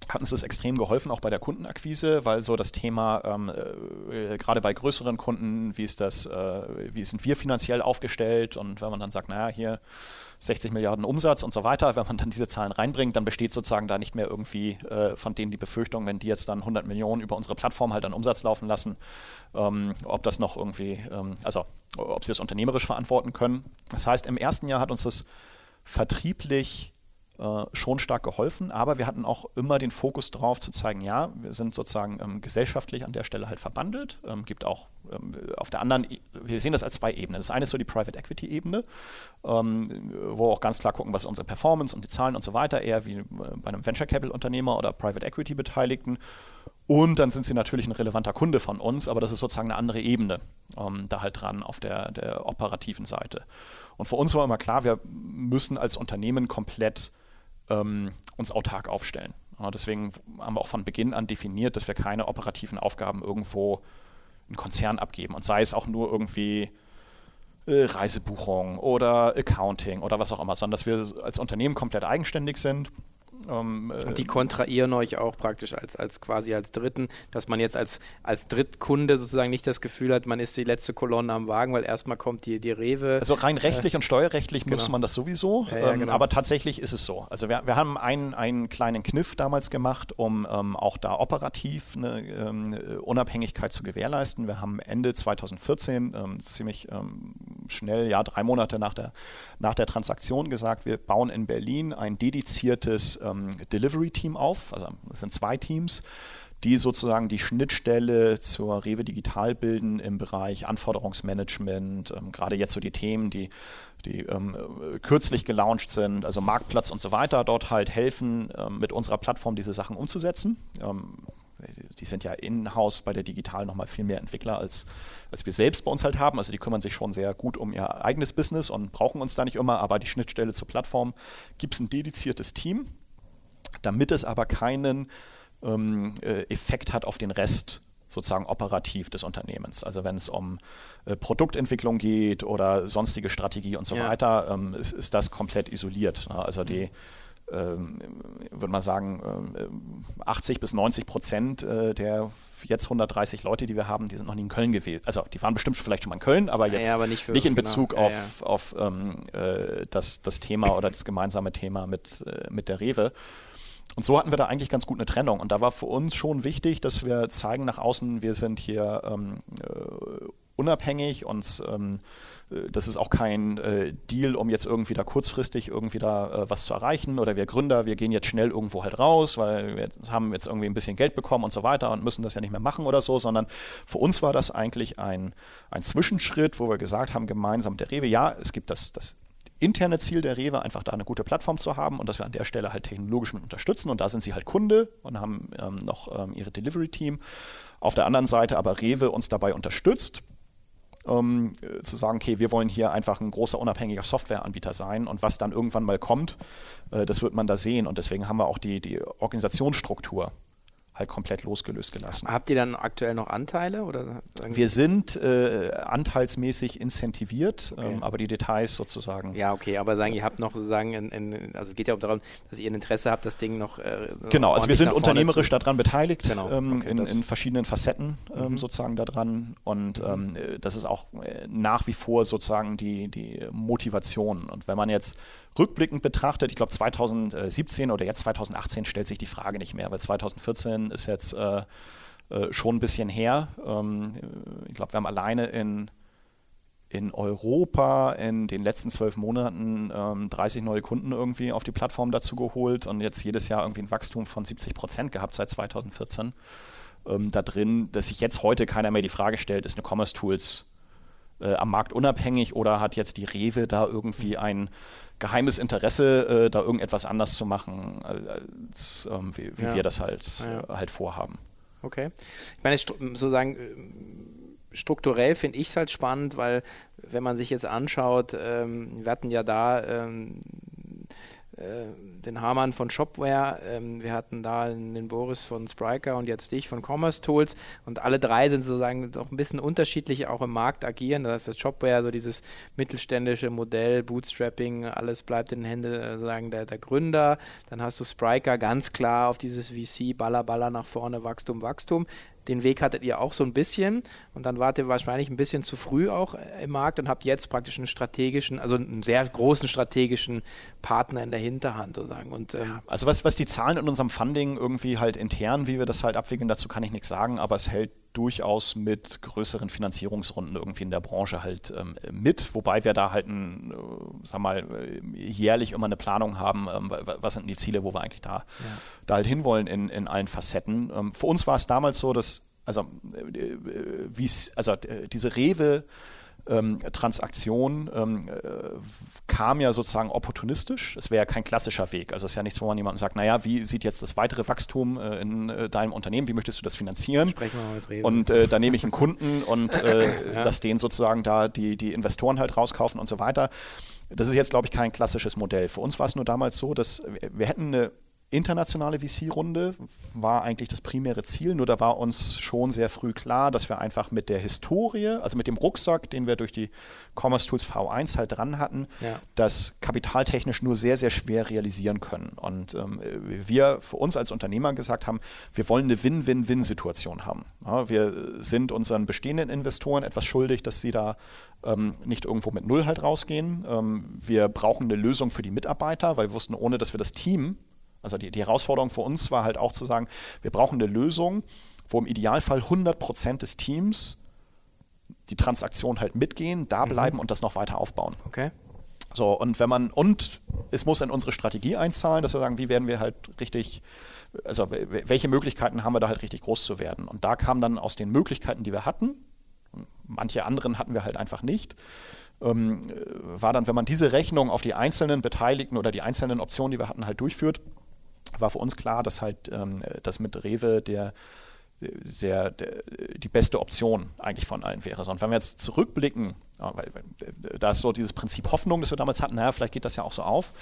hat uns das extrem geholfen, auch bei der Kundenakquise, weil so das Thema, ähm, äh, gerade bei größeren Kunden, wie ist das, äh, wie sind wir finanziell aufgestellt und wenn man dann sagt, naja, hier 60 Milliarden Umsatz und so weiter, wenn man dann diese Zahlen reinbringt, dann besteht sozusagen da nicht mehr irgendwie äh, von denen die Befürchtung, wenn die jetzt dann 100 Millionen über unsere Plattform halt an Umsatz laufen lassen, ähm, ob das noch irgendwie, ähm, also ob sie das unternehmerisch verantworten können. Das heißt, im ersten Jahr hat uns das vertrieblich äh, schon stark geholfen, aber wir hatten auch immer den Fokus darauf zu zeigen, ja, wir sind sozusagen ähm, gesellschaftlich an der Stelle halt verbandelt, ähm, gibt auch ähm, auf der anderen, wir sehen das als zwei Ebenen. Das eine ist so die Private Equity Ebene, ähm, wo auch ganz klar gucken, was unsere Performance und die Zahlen und so weiter, eher wie äh, bei einem Venture Capital Unternehmer oder Private Equity Beteiligten. Und dann sind sie natürlich ein relevanter Kunde von uns, aber das ist sozusagen eine andere Ebene ähm, da halt dran auf der, der operativen Seite. Und für uns war immer klar, wir müssen als Unternehmen komplett ähm, uns autark aufstellen. Ja, deswegen haben wir auch von Beginn an definiert, dass wir keine operativen Aufgaben irgendwo in Konzern abgeben. Und sei es auch nur irgendwie äh, Reisebuchung oder Accounting oder was auch immer, sondern dass wir als Unternehmen komplett eigenständig sind ähm, und die kontrahieren euch auch praktisch als, als quasi als Dritten, dass man jetzt als, als Drittkunde sozusagen nicht das Gefühl hat, man ist die letzte Kolonne am Wagen, weil erstmal kommt die, die Rewe. Also rein rechtlich äh, und steuerrechtlich genau. muss man das sowieso, ja, ja, ähm, genau. aber tatsächlich ist es so. Also wir, wir haben einen, einen kleinen Kniff damals gemacht, um ähm, auch da operativ eine ähm, Unabhängigkeit zu gewährleisten. Wir haben Ende 2014 ähm, ziemlich ähm, schnell, ja drei Monate nach der, nach der Transaktion gesagt, wir bauen in Berlin ein dediziertes ähm, Delivery-Team auf. Also es sind zwei Teams, die sozusagen die Schnittstelle zur Rewe Digital bilden im Bereich Anforderungsmanagement, ähm, gerade jetzt so die Themen, die, die ähm, kürzlich gelauncht sind, also Marktplatz und so weiter, dort halt helfen, ähm, mit unserer Plattform diese Sachen umzusetzen. Die sind ja in-house bei der Digital nochmal viel mehr Entwickler, als, als wir selbst bei uns halt haben. Also die kümmern sich schon sehr gut um ihr eigenes Business und brauchen uns da nicht immer, aber die Schnittstelle zur Plattform gibt es ein dediziertes Team, damit es aber keinen ähm, äh, Effekt hat auf den Rest sozusagen operativ des Unternehmens. Also wenn es um äh, Produktentwicklung geht oder sonstige Strategie und so ja. weiter, ähm, ist, ist, das komplett isoliert. Ne? Also die mhm würde man sagen, 80 ähm, bis 90 Prozent äh, der jetzt 130 Leute, die wir haben, die sind noch nie in Köln gewählt. Also die waren bestimmt vielleicht schon mal in Köln, aber jetzt ja, aber nicht, für, nicht, in genau. Bezug genau. auf, ja, auf ähm, äh, das, das Thema oder das gemeinsame Thema mit, äh, mit der Rewe. Und so hatten wir da eigentlich ganz gut eine Trennung. Und da war für uns schon wichtig, dass wir zeigen nach außen, wir sind hier ähm, äh, unabhängig und ähm, äh, das ist auch kein äh, Deal, um jetzt irgendwie da kurzfristig irgendwie da äh, was zu erreichen oder wir Gründer, wir gehen jetzt schnell irgendwo halt raus, weil wir jetzt, haben jetzt irgendwie ein bisschen Geld bekommen und so weiter und müssen das ja nicht mehr machen oder so, sondern für uns war das eigentlich ein, ein Zwischenschritt, wo wir gesagt haben, gemeinsam der Rewe, ja, es gibt das, das interne Ziel der Rewe, einfach da eine gute Plattform zu haben und dass wir an der Stelle halt technologisch mit unterstützen. Und da sind sie halt Kunde und haben ähm, noch ähm, ihre Delivery-Team. Auf der anderen Seite aber Rewe uns dabei unterstützt, ähm, zu sagen, okay, wir wollen hier einfach ein großer unabhängiger Softwareanbieter sein und was dann irgendwann mal kommt, äh, das wird man da sehen. Und deswegen haben wir auch die, die Organisationsstruktur halt komplett losgelöst gelassen. Habt ihr dann aktuell noch Anteile? Oder wir sind äh, anteilsmäßig incentiviert, okay. ähm, aber die Details sozusagen. Ja, okay, aber sagen, ihr habt noch sozusagen, in, in, also geht ja auch darum, dass ihr ein Interesse habt, das Ding noch. Äh, genau, also wir sind unternehmerisch daran beteiligt, genau. ähm, okay, in, in, verschiedenen Facetten ähm, mhm. sozusagen daran und mhm. Ähm, das ist auch äh, nach wie vor sozusagen die, die Motivation. Und wenn man jetzt rückblickend betrachtet, ich glaube 2017 oder jetzt 2018 stellt sich die Frage nicht mehr, weil 2014 ist jetzt äh, äh, schon ein bisschen her. Ähm, ich glaube, wir haben alleine in, in Europa in den letzten zwölf Monaten ähm, 30 neue Kunden irgendwie auf die Plattform dazu geholt und jetzt jedes Jahr irgendwie ein Wachstum von 70 Prozent gehabt seit 2014. Ähm, da drin, dass sich jetzt heute keiner mehr die Frage stellt, ist eine Commerce Tools äh, am Markt unabhängig oder hat jetzt die Rewe da irgendwie ein geheimes Interesse, äh, da irgendetwas anders zu machen, als ähm, wie, wie ja. wir das halt, ja. äh, halt vorhaben. Okay. Ich meine, sozusagen äh, strukturell finde ich es halt spannend, weil wenn man sich jetzt anschaut, ähm, wir hatten ja da ähm, äh, den Hamann von Shopware, ähm, wir hatten da den Boris von Spriker und jetzt dich von Commerce Tools und alle drei sind sozusagen doch ein bisschen unterschiedlich auch im Markt agieren. Das heißt, das Shopware, so dieses mittelständische Modell, Bootstrapping, alles bleibt in den Händen äh, sozusagen der, der Gründer. Dann hast du Spriker ganz klar auf dieses VC, Baller, Baller nach vorne, Wachstum, Wachstum. Den Weg hattet ihr auch so ein bisschen und dann wart ihr wahrscheinlich ein bisschen zu früh auch äh, im Markt und habt jetzt praktisch einen strategischen, also einen sehr großen strategischen Partner in der Hinterhand sozusagen. Und, ähm also was, was die Zahlen in unserem Funding irgendwie halt intern, wie wir das halt abwickeln, dazu kann ich nichts sagen, aber es hält durchaus mit größeren Finanzierungsrunden irgendwie in der Branche halt ähm, mit, wobei wir da halt ein, äh, sag mal, äh, jährlich immer eine Planung haben, ähm, was sind die Ziele, wo wir eigentlich da, ja. da halt hinwollen in, in allen Facetten. Ähm, für uns war es damals so, dass, also, äh, äh wie also äh, diese Rewe ähm, Transaktion ähm, äh, kam ja sozusagen opportunistisch. Es wäre ja kein klassischer Weg. Also es ist ja nichts, wo man jemandem sagt, naja, wie sieht jetzt das weitere Wachstum äh, in äh, deinem Unternehmen, wie möchtest du das finanzieren? Sprechen wir mit Rewe. Und äh, da nehme ich einen Kunden und äh, ja. lass den sozusagen da die, die Investoren halt rauskaufen und so weiter. Das ist jetzt, glaube ich, kein klassisches Modell. Für uns war es nur damals so, dass wir hätten eine internationale VC-Runde war eigentlich das primäre Ziel, nur da war uns schon sehr früh klar, dass wir einfach mit der Historie, also mit dem Rucksack, den wir durch die Commerce Tools V1 halt dran hatten, ja. das kapitaltechnisch nur sehr, sehr schwer realisieren können. Und ähm, wir für uns als Unternehmer gesagt haben, wir wollen eine Win-Win-Win-Situation haben. Ja, wir sind unseren bestehenden Investoren etwas schuldig, dass sie da ähm, nicht irgendwo mit Null halt rausgehen. Ähm, wir brauchen eine Lösung für die Mitarbeiter, weil wir wussten, ohne dass wir das Team also die, die Herausforderung für uns war halt auch zu sagen, wir brauchen eine Lösung, wo im Idealfall 100 Prozent des Teams die Transaktion halt mitgehen, da mhm. bleiben mhm. und das noch weiter aufbauen. Okay. So, und wenn man, und es muss in unsere Strategie einzahlen, dass wir sagen, wie werden wir halt richtig, also welche Möglichkeiten haben wir da halt richtig groß zu werden? Und da kam dann aus den Möglichkeiten, die wir hatten, manche anderen hatten wir halt einfach nicht, ähm, war dann, wenn man diese Rechnung auf die einzelnen Beteiligten oder die einzelnen Optionen, die wir hatten, halt durchführt, war für uns klar, dass halt ähm, das mit Rewe der, der, der, die beste Option eigentlich von allen wäre. Und wenn wir jetzt zurückblicken, ja, weil, da ist so dieses Prinzip Hoffnung, das wir damals hatten, naja, vielleicht geht das ja auch so auf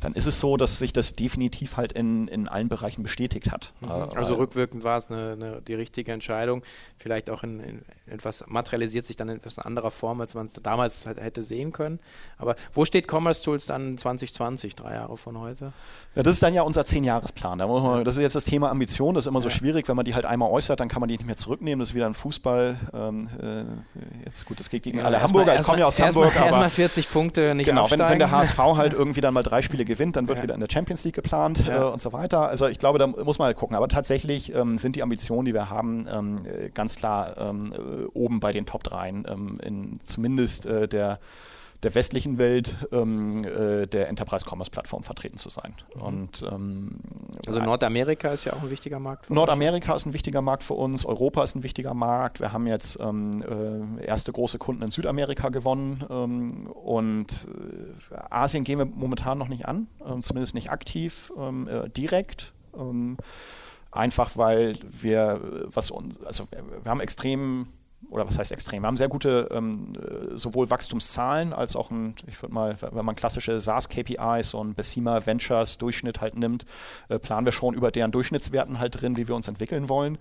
dann ist es so, dass sich das definitiv halt in, in allen Bereichen bestätigt hat. Mhm. Äh, also rückwirkend war es eine, eine, die richtige Entscheidung. Vielleicht auch in, in, etwas materialisiert sich dann in etwas anderer Form, als man es damals halt hätte sehen können. Aber wo steht Commerce Tools dann 2020, drei Jahre von heute? Ja, das ist dann ja unser Zehn-Jahres-Plan. Das ist jetzt das Thema Ambition. Das ist immer ja. so schwierig, wenn man die halt einmal äußert, dann kann man die nicht mehr zurücknehmen. Das ist wieder ein Fußball. Ähm, äh, jetzt gut, das geht gegen ja, alle Hamburger. Ich komme ja aus Hamburg. Erstmal erst 40 Punkte nicht Genau, wenn, wenn, der HSV halt irgendwie dann mal drei Spiele gewinnt, dann wird ja. wieder in der Champions League geplant ja. äh, und so weiter. Also ich glaube, da muss man halt gucken. Aber tatsächlich ähm, sind die Ambitionen, die wir haben, ähm, ganz klar ähm, äh, oben bei den Top 3 ähm, in zumindest äh, der der westlichen Welt ähm, äh, der Enterprise Commerce Plattform vertreten zu sein. Mhm. Und, ähm, also Nordamerika ist ja auch ein wichtiger Markt. Für Nordamerika uns. ist ein wichtiger Markt für uns, Europa ist ein wichtiger Markt. Wir haben jetzt ähm, äh, erste große Kunden in Südamerika gewonnen ähm, und äh, Asien gehen wir momentan noch nicht an, ähm, zumindest nicht aktiv, ähm, äh, direkt einfach weil wir was uns, also wir haben extrem oder was heißt extrem? Wir haben sehr gute ähm, äh, sowohl Wachstumszahlen als auch ein, ich würde mal, wenn man klassische SaaS-KPIs und Besima Ventures Durchschnitt halt nimmt, äh, planen wir schon über deren Durchschnittswerten halt drin, wie wir uns entwickeln wollen.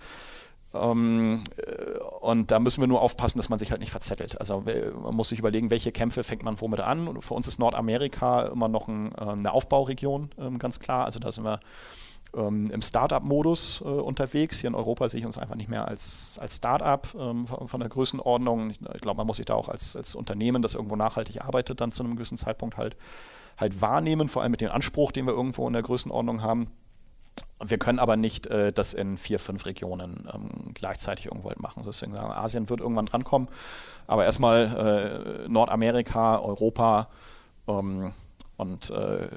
Ähm, äh, und da müssen wir nur aufpassen, dass man sich halt nicht verzettelt. Also man muss sich überlegen, welche Kämpfe fängt man womit an. Und für uns ist Nordamerika immer noch ein, äh, eine Aufbauregion, ähm, ganz klar. Also da sind wir ähm, im Startup-Modus äh, unterwegs. Hier in Europa sehe ich uns einfach nicht mehr als, als Startup ähm, von, von, der Größenordnung. Ich, ich glaube, man muss sich da auch als, als Unternehmen, das irgendwo nachhaltig arbeitet, dann zu einem gewissen Zeitpunkt halt, halt wahrnehmen, vor allem mit dem Anspruch, den wir irgendwo in der Größenordnung haben. Wir können aber nicht äh, das in vier, fünf Regionen ähm, gleichzeitig irgendwo halt machen. Deswegen sagen wir, Asien wird irgendwann drankommen. Aber erstmal äh, Nordamerika, Europa, ähm, und äh,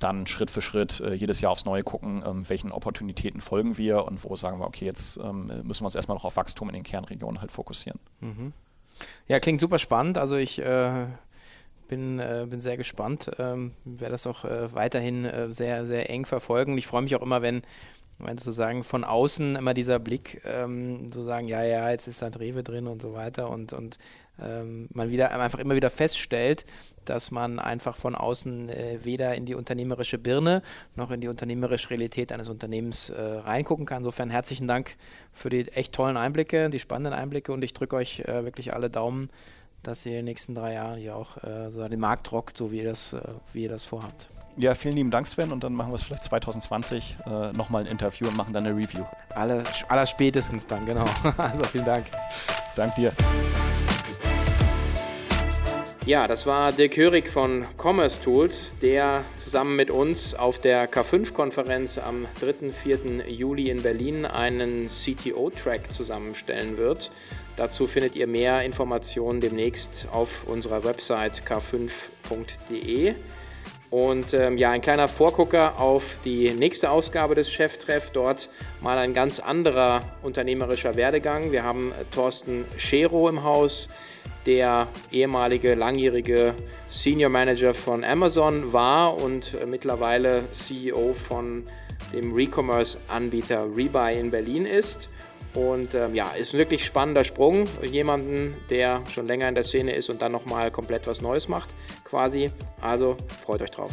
dann Schritt für Schritt äh, jedes Jahr aufs Neue gucken, ähm, welchen Opportunitäten folgen wir und wo sagen wir, okay, jetzt ähm, müssen wir uns erstmal noch auf Wachstum in den Kernregionen halt fokussieren. Mhm. Ja, klingt super spannend. Also ich äh, bin, äh, bin sehr gespannt, ähm, werde das auch äh, weiterhin äh, sehr, sehr eng verfolgen. Ich freue mich auch immer, wenn wenn sozusagen von außen immer dieser Blick, ähm, so sagen, ja, ja, jetzt ist da Rewe drin und so weiter und, und ähm, man wieder einfach immer wieder feststellt, dass man einfach von außen äh, weder in die unternehmerische Birne noch in die unternehmerische Realität eines Unternehmens äh, reingucken kann. Insofern herzlichen Dank für die echt tollen Einblicke, die spannenden Einblicke und ich drücke euch äh, wirklich alle Daumen, dass ihr in den nächsten drei Jahren hier auch äh, so den Markt rockt, so wie ihr das, äh, wie ihr das vorhabt. Ja, vielen lieben Dank, Sven. Und dann machen wir es vielleicht 2020 äh, nochmal ein Interview und machen dann eine Review. Aller, aller spätestens dann, genau. Also vielen Dank. Dank dir. Ja, das war Dirk Hörig von Commerce Tools, der zusammen mit uns auf der K5-Konferenz am 3. 4. Juli in Berlin einen CTO-Track zusammenstellen wird. Dazu findet ihr mehr Informationen demnächst auf unserer Website k5.de. Und ähm, ja, ein kleiner Vorgucker auf die nächste Ausgabe des Cheftreff. Dort mal ein ganz anderer unternehmerischer Werdegang. Wir haben äh, Thorsten Schero im Haus der ehemalige langjährige Senior Manager von Amazon war und äh, mittlerweile CEO von dem Recommerce-Anbieter Rebuy in Berlin ist. Und ähm, ja, ist ein wirklich spannender Sprung. Jemanden, der schon länger in der Szene ist und dann nochmal komplett was Neues macht, quasi. Also freut euch drauf.